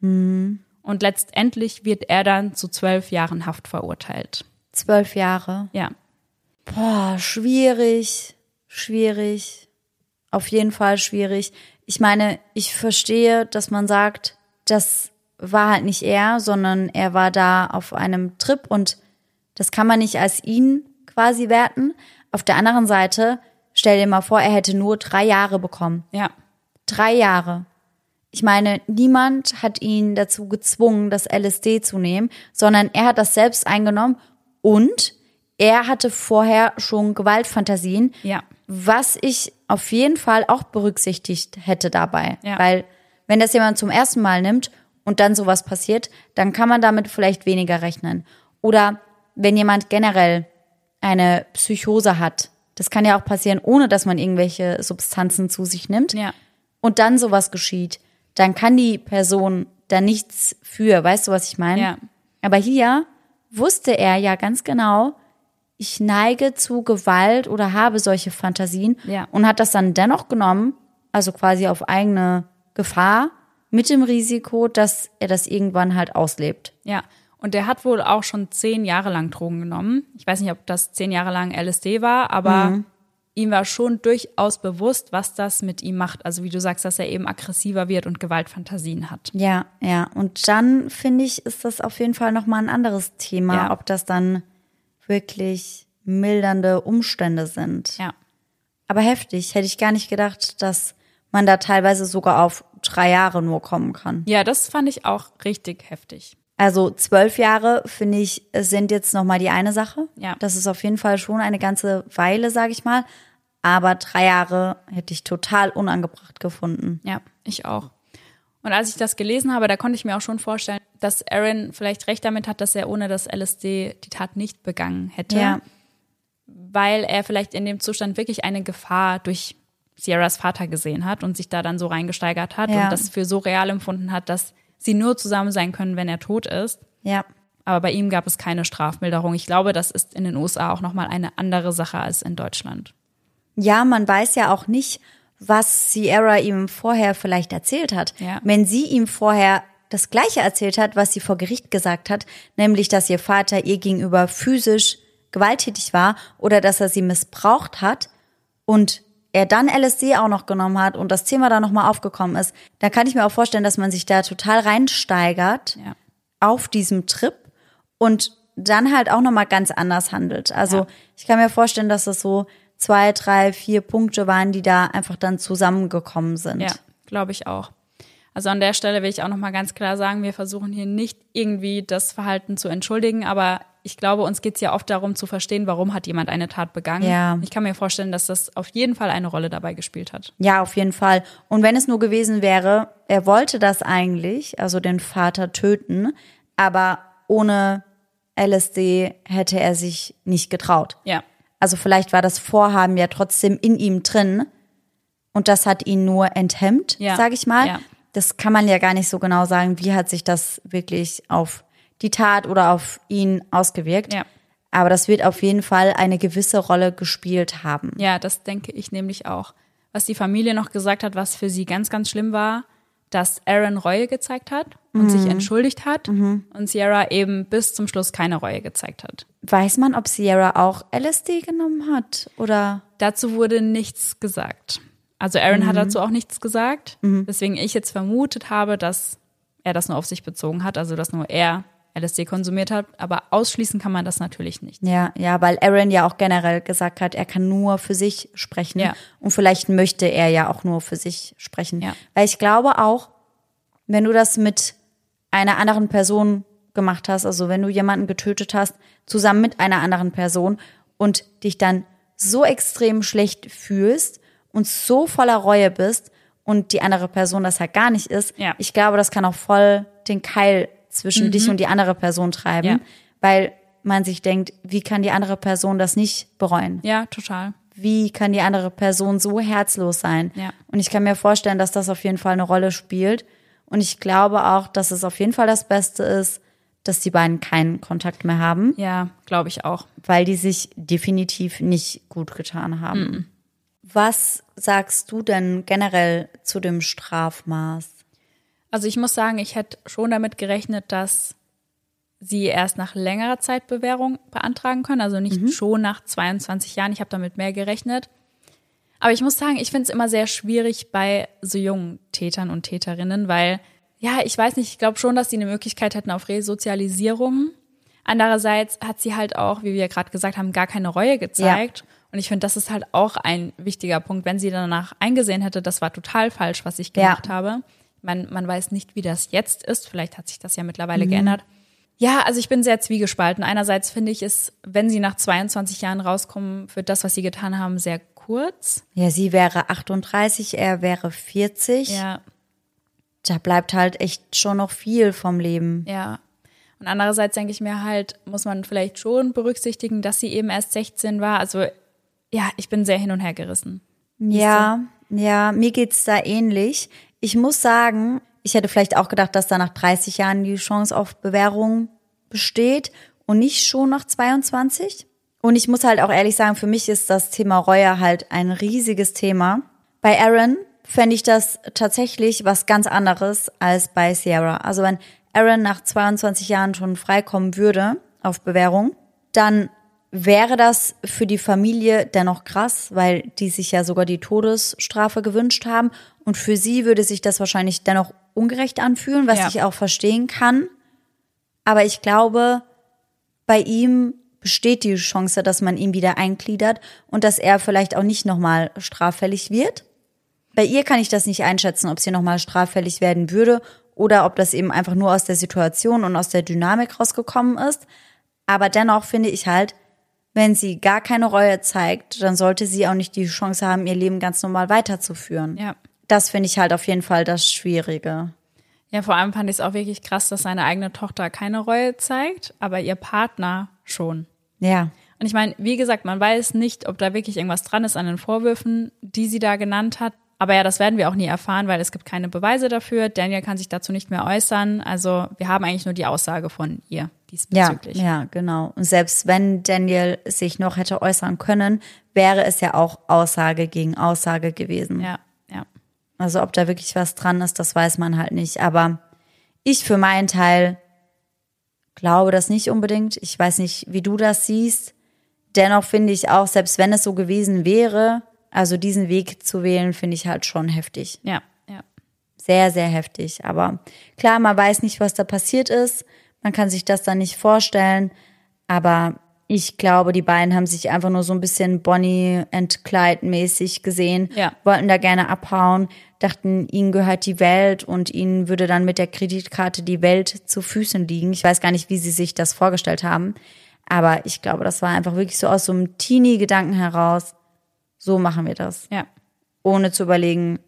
Speaker 1: Und letztendlich wird er dann zu zwölf Jahren Haft verurteilt.
Speaker 2: Zwölf Jahre.
Speaker 1: Ja,
Speaker 2: Boah, schwierig, schwierig. Auf jeden Fall schwierig. Ich meine, ich verstehe, dass man sagt, das war halt nicht er, sondern er war da auf einem Trip und das kann man nicht als ihn quasi werten. Auf der anderen Seite, stell dir mal vor, er hätte nur drei Jahre bekommen.
Speaker 1: ja,
Speaker 2: Drei Jahre. Ich meine, niemand hat ihn dazu gezwungen, das LSD zu nehmen, sondern er hat das selbst eingenommen und er hatte vorher schon Gewaltfantasien,
Speaker 1: ja,
Speaker 2: was ich auf jeden Fall auch berücksichtigt hätte dabei.
Speaker 1: Ja.
Speaker 2: Weil wenn das jemand zum ersten Mal nimmt und dann sowas passiert, dann kann man damit vielleicht weniger rechnen. Oder wenn jemand generell eine Psychose hat, das kann ja auch passieren, ohne dass man irgendwelche Substanzen zu sich nimmt
Speaker 1: ja,
Speaker 2: und dann sowas geschieht, dann kann die Person da nichts für. Weißt du, was ich meine?
Speaker 1: Ja.
Speaker 2: Aber hier wusste er ja ganz genau, ich neige zu Gewalt oder habe solche Fantasien
Speaker 1: Ja.
Speaker 2: und hat das dann dennoch genommen, also quasi auf eigene Gefahr, mit dem Risiko, dass er das irgendwann halt auslebt.
Speaker 1: ja. Und der hat wohl auch schon zehn Jahre lang Drogen genommen. Ich weiß nicht, ob das zehn Jahre lang LSD war, aber ihm war schon durchaus bewusst, was das mit ihm macht. Also wie du sagst, dass er eben aggressiver wird und Gewaltfantasien hat.
Speaker 2: Ja, ja. Und dann finde ich, ist das auf jeden Fall nochmal ein anderes Thema,
Speaker 1: Ja.
Speaker 2: ob das dann wirklich mildernde Umstände sind.
Speaker 1: Ja.
Speaker 2: Aber heftig. Hätte ich gar nicht gedacht, dass man da teilweise sogar auf drei Jahre nur kommen kann.
Speaker 1: Ja, das fand ich auch richtig heftig.
Speaker 2: Also zwölf Jahre, finde ich, sind jetzt nochmal die eine Sache.
Speaker 1: Ja.
Speaker 2: Das ist auf jeden Fall schon eine ganze Weile, sage ich mal. Aber drei Jahre hätte ich total unangebracht gefunden.
Speaker 1: Ja, ich auch. Und als ich das gelesen habe, da konnte ich mir auch schon vorstellen, dass Aaron vielleicht recht damit hat, dass er ohne das LSD die Tat nicht begangen hätte.
Speaker 2: Ja.
Speaker 1: Weil er vielleicht in dem Zustand wirklich eine Gefahr durch Sierras Vater gesehen hat und sich da dann so reingesteigert hat
Speaker 2: Ja.
Speaker 1: und das für so real empfunden hat, dass sie nur zusammen sein können, wenn er tot ist.
Speaker 2: Ja.
Speaker 1: Aber bei ihm gab es keine Strafmilderung. Ich glaube, das ist in den USA auch nochmal eine andere Sache als in Deutschland.
Speaker 2: Ja, man weiß ja auch nicht, was Sierra ihm vorher vielleicht erzählt hat.
Speaker 1: Ja.
Speaker 2: Wenn sie ihm vorher das Gleiche erzählt hat, was sie vor Gericht gesagt hat, nämlich, dass ihr Vater ihr gegenüber physisch gewalttätig war oder dass er sie missbraucht hat und er dann LSD auch noch genommen hat und das Thema da nochmal aufgekommen ist, dann kann ich mir auch vorstellen, dass man sich da total reinsteigert
Speaker 1: Ja.
Speaker 2: auf diesem Trip und dann halt auch nochmal ganz anders handelt. Also
Speaker 1: Ja.
Speaker 2: ich kann mir vorstellen, dass es so zwei, drei, vier Punkte waren, die da einfach dann zusammengekommen sind.
Speaker 1: Ja, glaube ich auch. Also an der Stelle will ich auch noch mal ganz klar sagen, wir versuchen hier nicht irgendwie das Verhalten zu entschuldigen, aber ich glaube, uns geht es ja oft darum zu verstehen, warum hat jemand eine Tat begangen.
Speaker 2: Ja.
Speaker 1: Ich kann mir vorstellen, dass das auf jeden Fall eine Rolle dabei gespielt hat.
Speaker 2: Ja, auf jeden Fall. Und wenn es nur gewesen wäre, er wollte das eigentlich, also den Vater töten, aber ohne LSD hätte er sich nicht getraut.
Speaker 1: Ja,
Speaker 2: Also vielleicht war das Vorhaben ja trotzdem in ihm drin und das hat ihn nur enthemmt,
Speaker 1: Ja.
Speaker 2: sage ich mal.
Speaker 1: Ja.
Speaker 2: Das kann man ja gar nicht so genau sagen, wie hat sich das wirklich auf die Tat oder auf ihn ausgewirkt.
Speaker 1: Ja.
Speaker 2: Aber das wird auf jeden Fall eine gewisse Rolle gespielt haben.
Speaker 1: ja, das denke ich nämlich auch. Was die Familie noch gesagt hat, was für sie ganz, ganz schlimm war, dass Aaron Reue gezeigt hat und
Speaker 2: Mhm.
Speaker 1: sich entschuldigt hat und Sierra eben bis zum Schluss keine Reue gezeigt hat.
Speaker 2: Weiß man, ob Sierra auch LSD genommen hat oder?
Speaker 1: Dazu wurde nichts gesagt. Also Aaron
Speaker 2: Mhm.
Speaker 1: hat dazu auch nichts gesagt, weswegen ich jetzt vermutet habe, dass er das nur auf sich bezogen hat, also dass nur er LSD konsumiert hat, aber ausschließen kann man das natürlich nicht.
Speaker 2: Ja, ja, weil Aaron ja auch generell gesagt hat, er kann nur für sich sprechen.
Speaker 1: Ja.
Speaker 2: Und vielleicht möchte er ja auch nur für sich sprechen.
Speaker 1: Ja.
Speaker 2: Weil ich glaube auch, wenn du das mit einer anderen Person gemacht hast, also wenn du jemanden getötet hast, zusammen mit einer anderen Person und dich dann so extrem schlecht fühlst und so voller Reue bist und die andere Person das halt gar nicht ist,
Speaker 1: Ja.
Speaker 2: ich glaube, das kann auch voll den Keil zwischen dich und die andere Person treiben,
Speaker 1: Ja.
Speaker 2: weil man sich denkt, wie kann die andere Person das nicht bereuen?
Speaker 1: Ja, total.
Speaker 2: Wie kann die andere Person so herzlos sein?
Speaker 1: Ja.
Speaker 2: Und ich kann mir vorstellen, dass das auf jeden Fall eine Rolle spielt. Und ich glaube auch, dass es auf jeden Fall das Beste ist, dass die beiden keinen Kontakt mehr haben,
Speaker 1: Ja, glaube ich auch.
Speaker 2: weil die sich definitiv nicht gut getan haben. Was sagst du denn generell zu dem Strafmaß?
Speaker 1: Also ich muss sagen, ich hätte schon damit gerechnet, dass sie erst nach längerer Zeit Bewährung beantragen können, also nicht schon nach 22 Jahren. Ich habe damit mehr gerechnet. Aber ich muss sagen, ich finde es immer sehr schwierig bei so jungen Tätern und Täterinnen, weil, ja, ich weiß nicht, ich glaube schon, dass sie eine Möglichkeit hätten auf Resozialisierung. Andererseits hat sie halt auch, wie wir gerade gesagt haben, gar keine Reue gezeigt. Und ich finde, das ist halt auch ein wichtiger Punkt. Wenn sie danach eingesehen hätte, das war total falsch, was ich
Speaker 2: Ja.
Speaker 1: gemacht habe. Man, man weiß nicht, wie das jetzt ist. Vielleicht hat sich das ja mittlerweile geändert. Ja, also ich bin sehr zwiegespalten. Einerseits finde ich es, wenn sie nach 22 Jahren rauskommen, für das, was sie getan haben, sehr kurz.
Speaker 2: Ja, sie wäre 38, er wäre 40.
Speaker 1: Ja,
Speaker 2: Da bleibt halt echt schon noch viel vom Leben.
Speaker 1: ja. Und andererseits denke ich mir halt, muss man vielleicht schon berücksichtigen, dass sie eben erst 16 war. Also ja, ich bin sehr hin und her gerissen.
Speaker 2: Ja, ja, mir geht's da ähnlich. Ich muss sagen, ich hätte vielleicht auch gedacht, dass da nach 30 Jahren die Chance auf Bewährung besteht und nicht schon nach 22. Und ich muss halt auch ehrlich sagen, für mich ist das Thema Reue halt ein riesiges Thema. Bei Aaron fände ich das tatsächlich was ganz anderes als bei Sierra. Also wenn Aaron nach 22 Jahren schon freikommen würde auf Bewährung, dann wäre das für die Familie dennoch krass, weil die sich ja sogar die Todesstrafe gewünscht haben. Und für sie würde sich das wahrscheinlich dennoch ungerecht anfühlen, was
Speaker 1: Ja.
Speaker 2: ich auch verstehen kann. Aber ich glaube, bei ihm besteht die Chance, dass man ihn wieder eingliedert und dass er vielleicht auch nicht nochmal straffällig wird. Bei ihr kann ich das nicht einschätzen, ob sie nochmal straffällig werden würde oder ob das eben einfach nur aus der Situation und aus der Dynamik rausgekommen ist. Aber dennoch finde ich halt, wenn sie gar keine Reue zeigt, dann sollte sie auch nicht die Chance haben, ihr Leben ganz normal weiterzuführen.
Speaker 1: Ja.
Speaker 2: Das finde ich halt auf jeden Fall das Schwierige.
Speaker 1: Ja, vor allem fand ich es auch wirklich krass, dass seine eigene Tochter keine Reue zeigt, aber ihr Partner schon.
Speaker 2: Ja.
Speaker 1: Und ich meine, wie gesagt, man weiß nicht, ob da wirklich irgendwas dran ist an den Vorwürfen, die sie da genannt hat. Aber ja, das werden wir auch nie erfahren, weil es gibt keine Beweise dafür. Daniel kann sich dazu nicht mehr äußern. Also wir haben eigentlich nur die Aussage von ihr diesbezüglich.
Speaker 2: ja, genau. Und selbst wenn Daniel sich noch hätte äußern können, wäre es ja auch Aussage gegen Aussage gewesen.
Speaker 1: ja, ja.
Speaker 2: Also ob da wirklich was dran ist, das weiß man halt nicht. Aber ich für meinen Teil glaube das nicht unbedingt. Ich weiß nicht, wie du das siehst. Dennoch finde ich auch, selbst wenn es so gewesen wäre, also diesen Weg zu wählen, finde ich halt schon heftig.
Speaker 1: Ja, ja.
Speaker 2: Sehr, sehr heftig. Aber klar, man weiß nicht, was da passiert ist. Man kann sich das dann nicht vorstellen. Aber ich glaube, die beiden haben sich einfach nur so ein bisschen Bonnie and Clyde mäßig gesehen,
Speaker 1: Ja.
Speaker 2: wollten da gerne abhauen, dachten, ihnen gehört die Welt und ihnen würde dann mit der Kreditkarte die Welt zu Füßen liegen. Ich weiß gar nicht, wie sie sich das vorgestellt haben. Aber ich glaube, das war einfach wirklich so aus so einem Teenie-Gedanken heraus. So machen wir das.
Speaker 1: Ja,
Speaker 2: Ohne zu überlegen,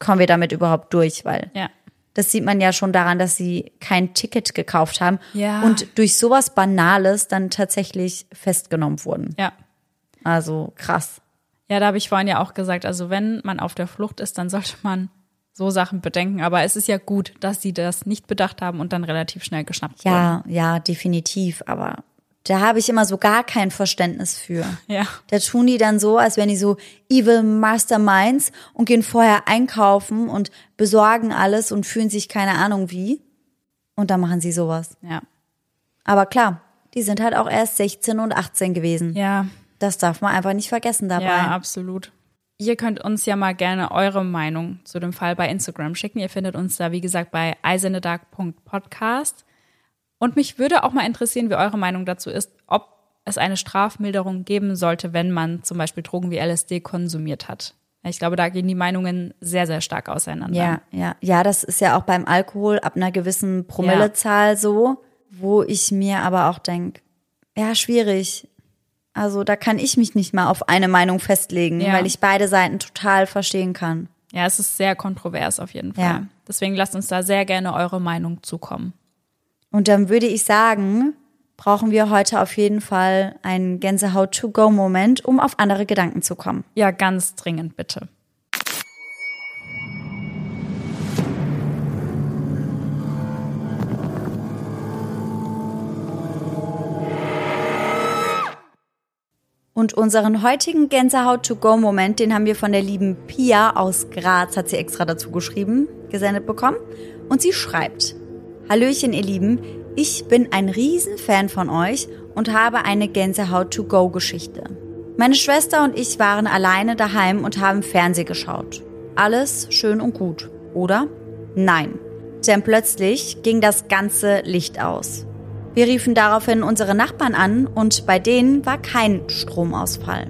Speaker 2: kommen wir damit überhaupt durch, weil
Speaker 1: ja.
Speaker 2: Das sieht man ja schon daran, dass sie kein Ticket gekauft haben
Speaker 1: Ja.
Speaker 2: und durch sowas Banales dann tatsächlich festgenommen wurden.
Speaker 1: Ja.
Speaker 2: Also krass.
Speaker 1: Ja, da habe ich vorhin ja auch gesagt, also wenn man auf der Flucht ist, dann sollte man so Sachen bedenken. Aber es ist ja gut, dass sie das nicht bedacht haben und dann relativ schnell geschnappt wurden.
Speaker 2: Ja, ja, definitiv. Aber da habe ich immer so gar kein Verständnis für.
Speaker 1: Ja.
Speaker 2: Da tun die dann so, als wären die so evil Masterminds und gehen vorher einkaufen und besorgen alles und fühlen sich keine Ahnung wie. Und dann machen sie sowas.
Speaker 1: Ja.
Speaker 2: Aber klar, die sind halt auch erst 16 und 18 gewesen.
Speaker 1: Ja,
Speaker 2: Das darf man einfach nicht vergessen dabei.
Speaker 1: ja, absolut. Ihr könnt uns ja mal gerne eure Meinung zu dem Fall bei Instagram schicken. Ihr findet uns da, wie gesagt, bei eisendedark.podcast. Und mich würde auch mal interessieren, wie eure Meinung dazu ist, ob es eine Strafmilderung geben sollte, wenn man zum Beispiel Drogen wie LSD konsumiert hat. Ich glaube, da gehen die Meinungen sehr, sehr stark auseinander.
Speaker 2: Ja, ja, ja, das ist ja auch beim Alkohol ab einer gewissen Promillezahl so, wo ich mir aber auch denk, ja, schwierig. Also da kann ich mich nicht mal auf eine Meinung festlegen,
Speaker 1: Ja.
Speaker 2: weil ich beide Seiten total verstehen kann.
Speaker 1: Ja, es ist sehr kontrovers auf jeden Fall.
Speaker 2: Ja.
Speaker 1: Deswegen lasst uns da sehr gerne eure Meinung zukommen.
Speaker 2: Und dann würde ich sagen, brauchen wir heute auf jeden Fall einen Gänsehaut-to-go-Moment, um auf andere Gedanken zu kommen.
Speaker 1: Ja, ganz dringend bitte.
Speaker 2: Und unseren heutigen Gänsehaut-to-go-Moment, den haben wir von der lieben Pia aus Graz, hat sie extra dazu geschrieben, gesendet bekommen. Und sie schreibt, Hallöchen ihr Lieben, ich bin ein Riesenfan von euch und habe eine Gänsehaut-to-go-Geschichte. Meine Schwester und ich waren alleine daheim und haben Fernseh geschaut. Alles schön und gut, oder? Nein. Denn plötzlich ging das ganze Licht aus. Wir riefen daraufhin unsere Nachbarn an und bei denen war kein Stromausfall.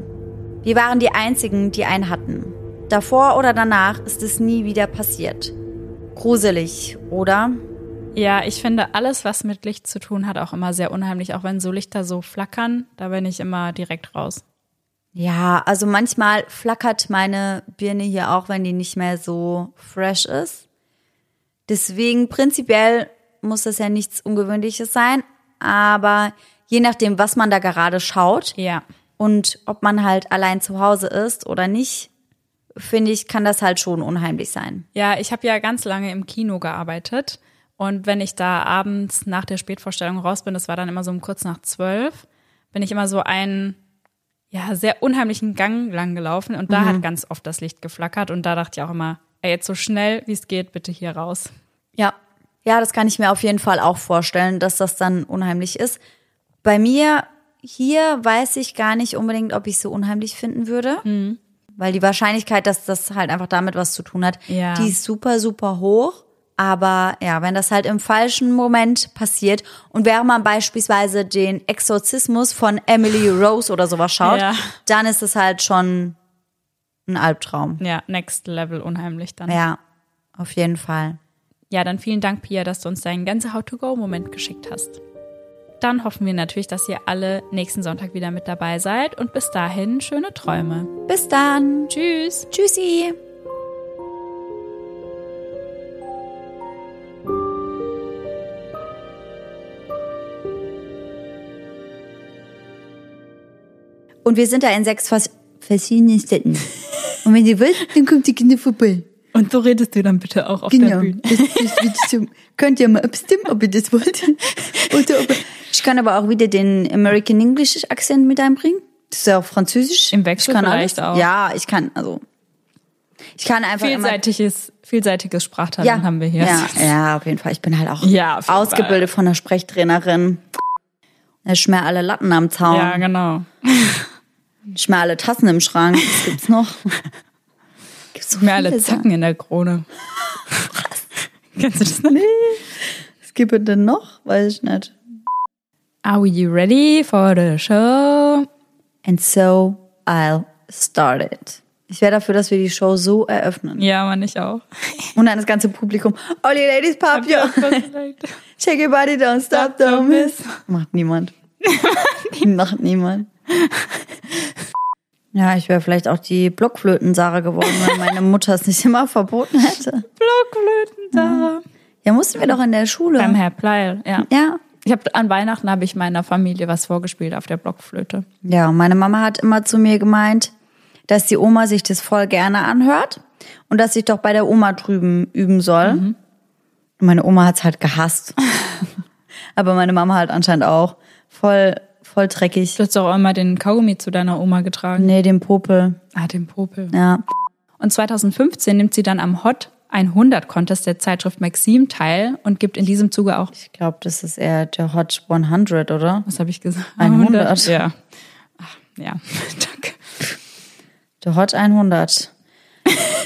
Speaker 2: Wir waren die einzigen, die einen hatten. Davor oder danach ist es nie wieder passiert. Gruselig, oder?
Speaker 1: Ja, ich finde alles, was mit Licht zu tun hat, auch immer sehr unheimlich. Auch wenn so Lichter so flackern, da bin ich immer direkt raus.
Speaker 2: Ja, also manchmal flackert meine Birne hier auch, wenn die nicht mehr so fresh ist. Deswegen prinzipiell muss das ja nichts Ungewöhnliches sein, aber je nachdem, was man da gerade schaut
Speaker 1: Ja.
Speaker 2: und ob man halt allein zu Hause ist oder nicht, finde ich, kann das halt schon unheimlich sein.
Speaker 1: Ja, ich habe ja ganz lange im Kino gearbeitet. Und wenn ich da abends nach der Spätvorstellung raus bin, das war dann immer so um kurz nach zwölf, bin ich immer so einen ja, sehr unheimlichen Gang lang gelaufen und da hat ganz oft das Licht geflackert und da dachte ich auch immer, ey, jetzt so schnell wie es geht, bitte hier raus.
Speaker 2: Ja. Ja, das kann ich mir auf jeden Fall auch vorstellen, dass das dann unheimlich ist. Bei mir hier weiß ich gar nicht unbedingt, ob ich es so unheimlich finden würde. Weil die Wahrscheinlichkeit, dass das halt einfach damit was zu tun hat,
Speaker 1: Ja.
Speaker 2: die ist super, super hoch. Aber ja, wenn das halt im falschen Moment passiert und während man beispielsweise den Exorzismus von Emily Rose oder sowas schaut,
Speaker 1: Ja.
Speaker 2: dann ist es halt schon ein Albtraum.
Speaker 1: Ja, next level unheimlich dann.
Speaker 2: Ja, auf jeden Fall.
Speaker 1: Ja, dann vielen Dank, Pia, dass du uns deinen ganze How-to-Go-Moment geschickt hast. Dann hoffen wir natürlich, dass ihr alle nächsten Sonntag wieder mit dabei seid und bis dahin schöne Träume.
Speaker 2: Bis dann.
Speaker 1: Tschüss!
Speaker 2: Tschüssi. Und wir sind da in sechs vers verschiedenen Städten. Und wenn ihr wollt, dann kommt die Kinder vorbei.
Speaker 1: Und so redest du dann bitte auch auf der
Speaker 2: Genau.
Speaker 1: Bühne.
Speaker 2: Das, das so, könnt ihr mal abstimmen, ob ihr das wollt. Oder ob, ich kann aber auch wieder den American English Akzent mit einbringen. Das ist ja auch Französisch.
Speaker 1: Im Wechsel
Speaker 2: ich kann
Speaker 1: vielleicht
Speaker 2: alles.
Speaker 1: auch.
Speaker 2: Ja, ich kann, also. Ich kann einfach immer
Speaker 1: Vielseitiges, vielseitiges Sprachtalent haben wir hier.
Speaker 2: Ja, ja, auf jeden Fall. Ich bin halt auch
Speaker 1: Ja,
Speaker 2: ausgebildet von einer Sprechtrainerin. Ich schmer alle Latten am Zaun.
Speaker 1: Ja, genau.
Speaker 2: Alle Tassen im Schrank. Was gibt's noch? Gibt's so viele
Speaker 1: Zacken in der Krone. <laughs> Kennst du das noch?
Speaker 2: Sachen. Was gibt es denn noch? Weiß ich nicht.
Speaker 1: Are you ready for the show?
Speaker 2: And so I'll start it. Ich wäre dafür, dass wir die Show so eröffnen.
Speaker 1: Ja, man, ich auch. <laughs>
Speaker 2: Und dann das ganze Publikum. All you ladies pop your. <laughs> Shake your body, don't stop, don't miss. Macht niemand. Macht niemand. <laughs> Ja, ich wäre vielleicht auch die Blockflöten-Sarah geworden, wenn meine Mutter es nicht immer verboten hätte.
Speaker 1: Blockflöten, Sarah.
Speaker 2: Ja, mussten wir doch in der Schule.
Speaker 1: Beim Herr Pleil, ja.
Speaker 2: Ja.
Speaker 1: Ich habe an Weihnachten habe ich meiner Familie was vorgespielt auf der Blockflöte.
Speaker 2: Ja, und meine Mama hat immer zu mir gemeint, dass die Oma sich das voll gerne anhört und dass ich doch bei der Oma drüben üben soll. Und meine Oma hat's halt gehasst. <laughs> Aber meine Mama halt anscheinend auch. Voll, voll dreckig.
Speaker 1: Du hast doch auch immer den Kaugummi zu deiner Oma getragen.
Speaker 2: Nee, den Popel.
Speaker 1: Ah, den Popel.
Speaker 2: Ja.
Speaker 1: Und 2015 nimmt sie dann am Hot 100 Contest der Zeitschrift Maxim teil und gibt in diesem Zuge auch,
Speaker 2: Ich glaube, das ist eher der Hot 100, oder?
Speaker 1: was habe ich gesagt?
Speaker 2: 100.
Speaker 1: Ja. Ach, ja, <laughs> danke.
Speaker 2: Der Hot 100.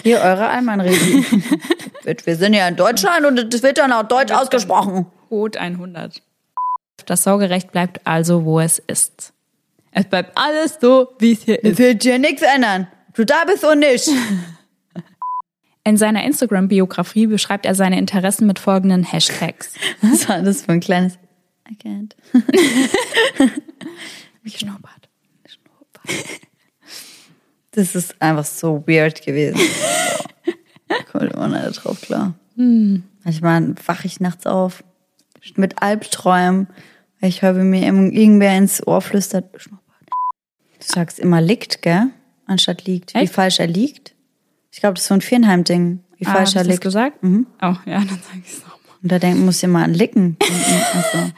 Speaker 2: Hier eure Allmann-Regie. <laughs> Wir sind ja in Deutschland und das wird dann auch deutsch ausgesprochen.
Speaker 1: Hot 100. Das Sorgerecht bleibt also, wo es ist. Es bleibt alles so, wie es hier
Speaker 2: Es
Speaker 1: ist.
Speaker 2: wird hier nichts ändern. Du da bist und nicht. <laughs>
Speaker 1: In seiner Instagram-Biografie beschreibt er seine Interessen mit folgenden Hashtags. <laughs>
Speaker 2: Was war das für ein kleines... I can't. <laughs>
Speaker 1: Schnurrbart.
Speaker 2: Das ist einfach so weird gewesen. Kommt immer nicht drauf klar. Manchmal wache ich nachts auf mit Albträumen, ich höre, wie mir irgendwer ins Ohr flüstert. Du sagst immer liegt, gell? Anstatt liegt. Wie
Speaker 1: Echt?
Speaker 2: falsch er liegt. Ich glaube, das ist so ein Vierenheim-Ding. Wie
Speaker 1: Ah,
Speaker 2: falsch
Speaker 1: hast
Speaker 2: er
Speaker 1: du das
Speaker 2: liegt.
Speaker 1: gesagt?
Speaker 2: Mhm.
Speaker 1: Oh, ja, dann sag ich es nochmal.
Speaker 2: Und da denken muss ich immer an licken. also,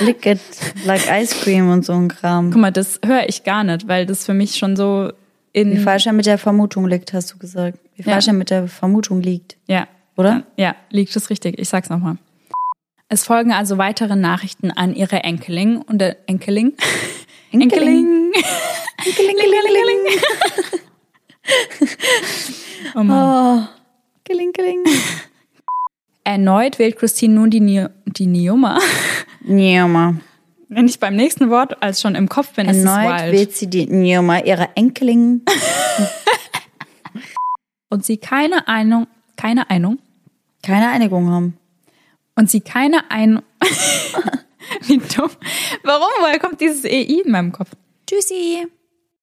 Speaker 2: <laughs> lick it like ice cream und so ein Kram.
Speaker 1: Guck mal, das höre ich gar nicht, weil das für mich schon so
Speaker 2: Wie
Speaker 1: in.
Speaker 2: falsch er mit der Vermutung liegt, hast du gesagt. Wie
Speaker 1: Ja.
Speaker 2: falsch er mit der Vermutung liegt.
Speaker 1: Ja.
Speaker 2: Oder?
Speaker 1: Ja, liegt es richtig. Ich sag's nochmal. Es folgen also weitere Nachrichten an ihre Enkelin und der Enkeling. <laughs>
Speaker 2: Enkeling.
Speaker 1: Enkeling. <laughs> Oh Mann.
Speaker 2: Oh, geling, geling. <laughs>
Speaker 1: Erneut wählt Christine nun die, Ni die Nioma.
Speaker 2: Nioma.
Speaker 1: Wenn ich beim nächsten Wort als schon im Kopf bin, ist es
Speaker 2: Erneut
Speaker 1: wild.
Speaker 2: wählt sie die Nioma ihrer Enkelin.
Speaker 1: Und sie keine Einung, keine Einung,
Speaker 2: Keine Einigung haben.
Speaker 1: Und sie keine Einung. <laughs> Wie dumm. Warum? Woher kommt dieses EI in meinem Kopf?
Speaker 2: Tschüssi.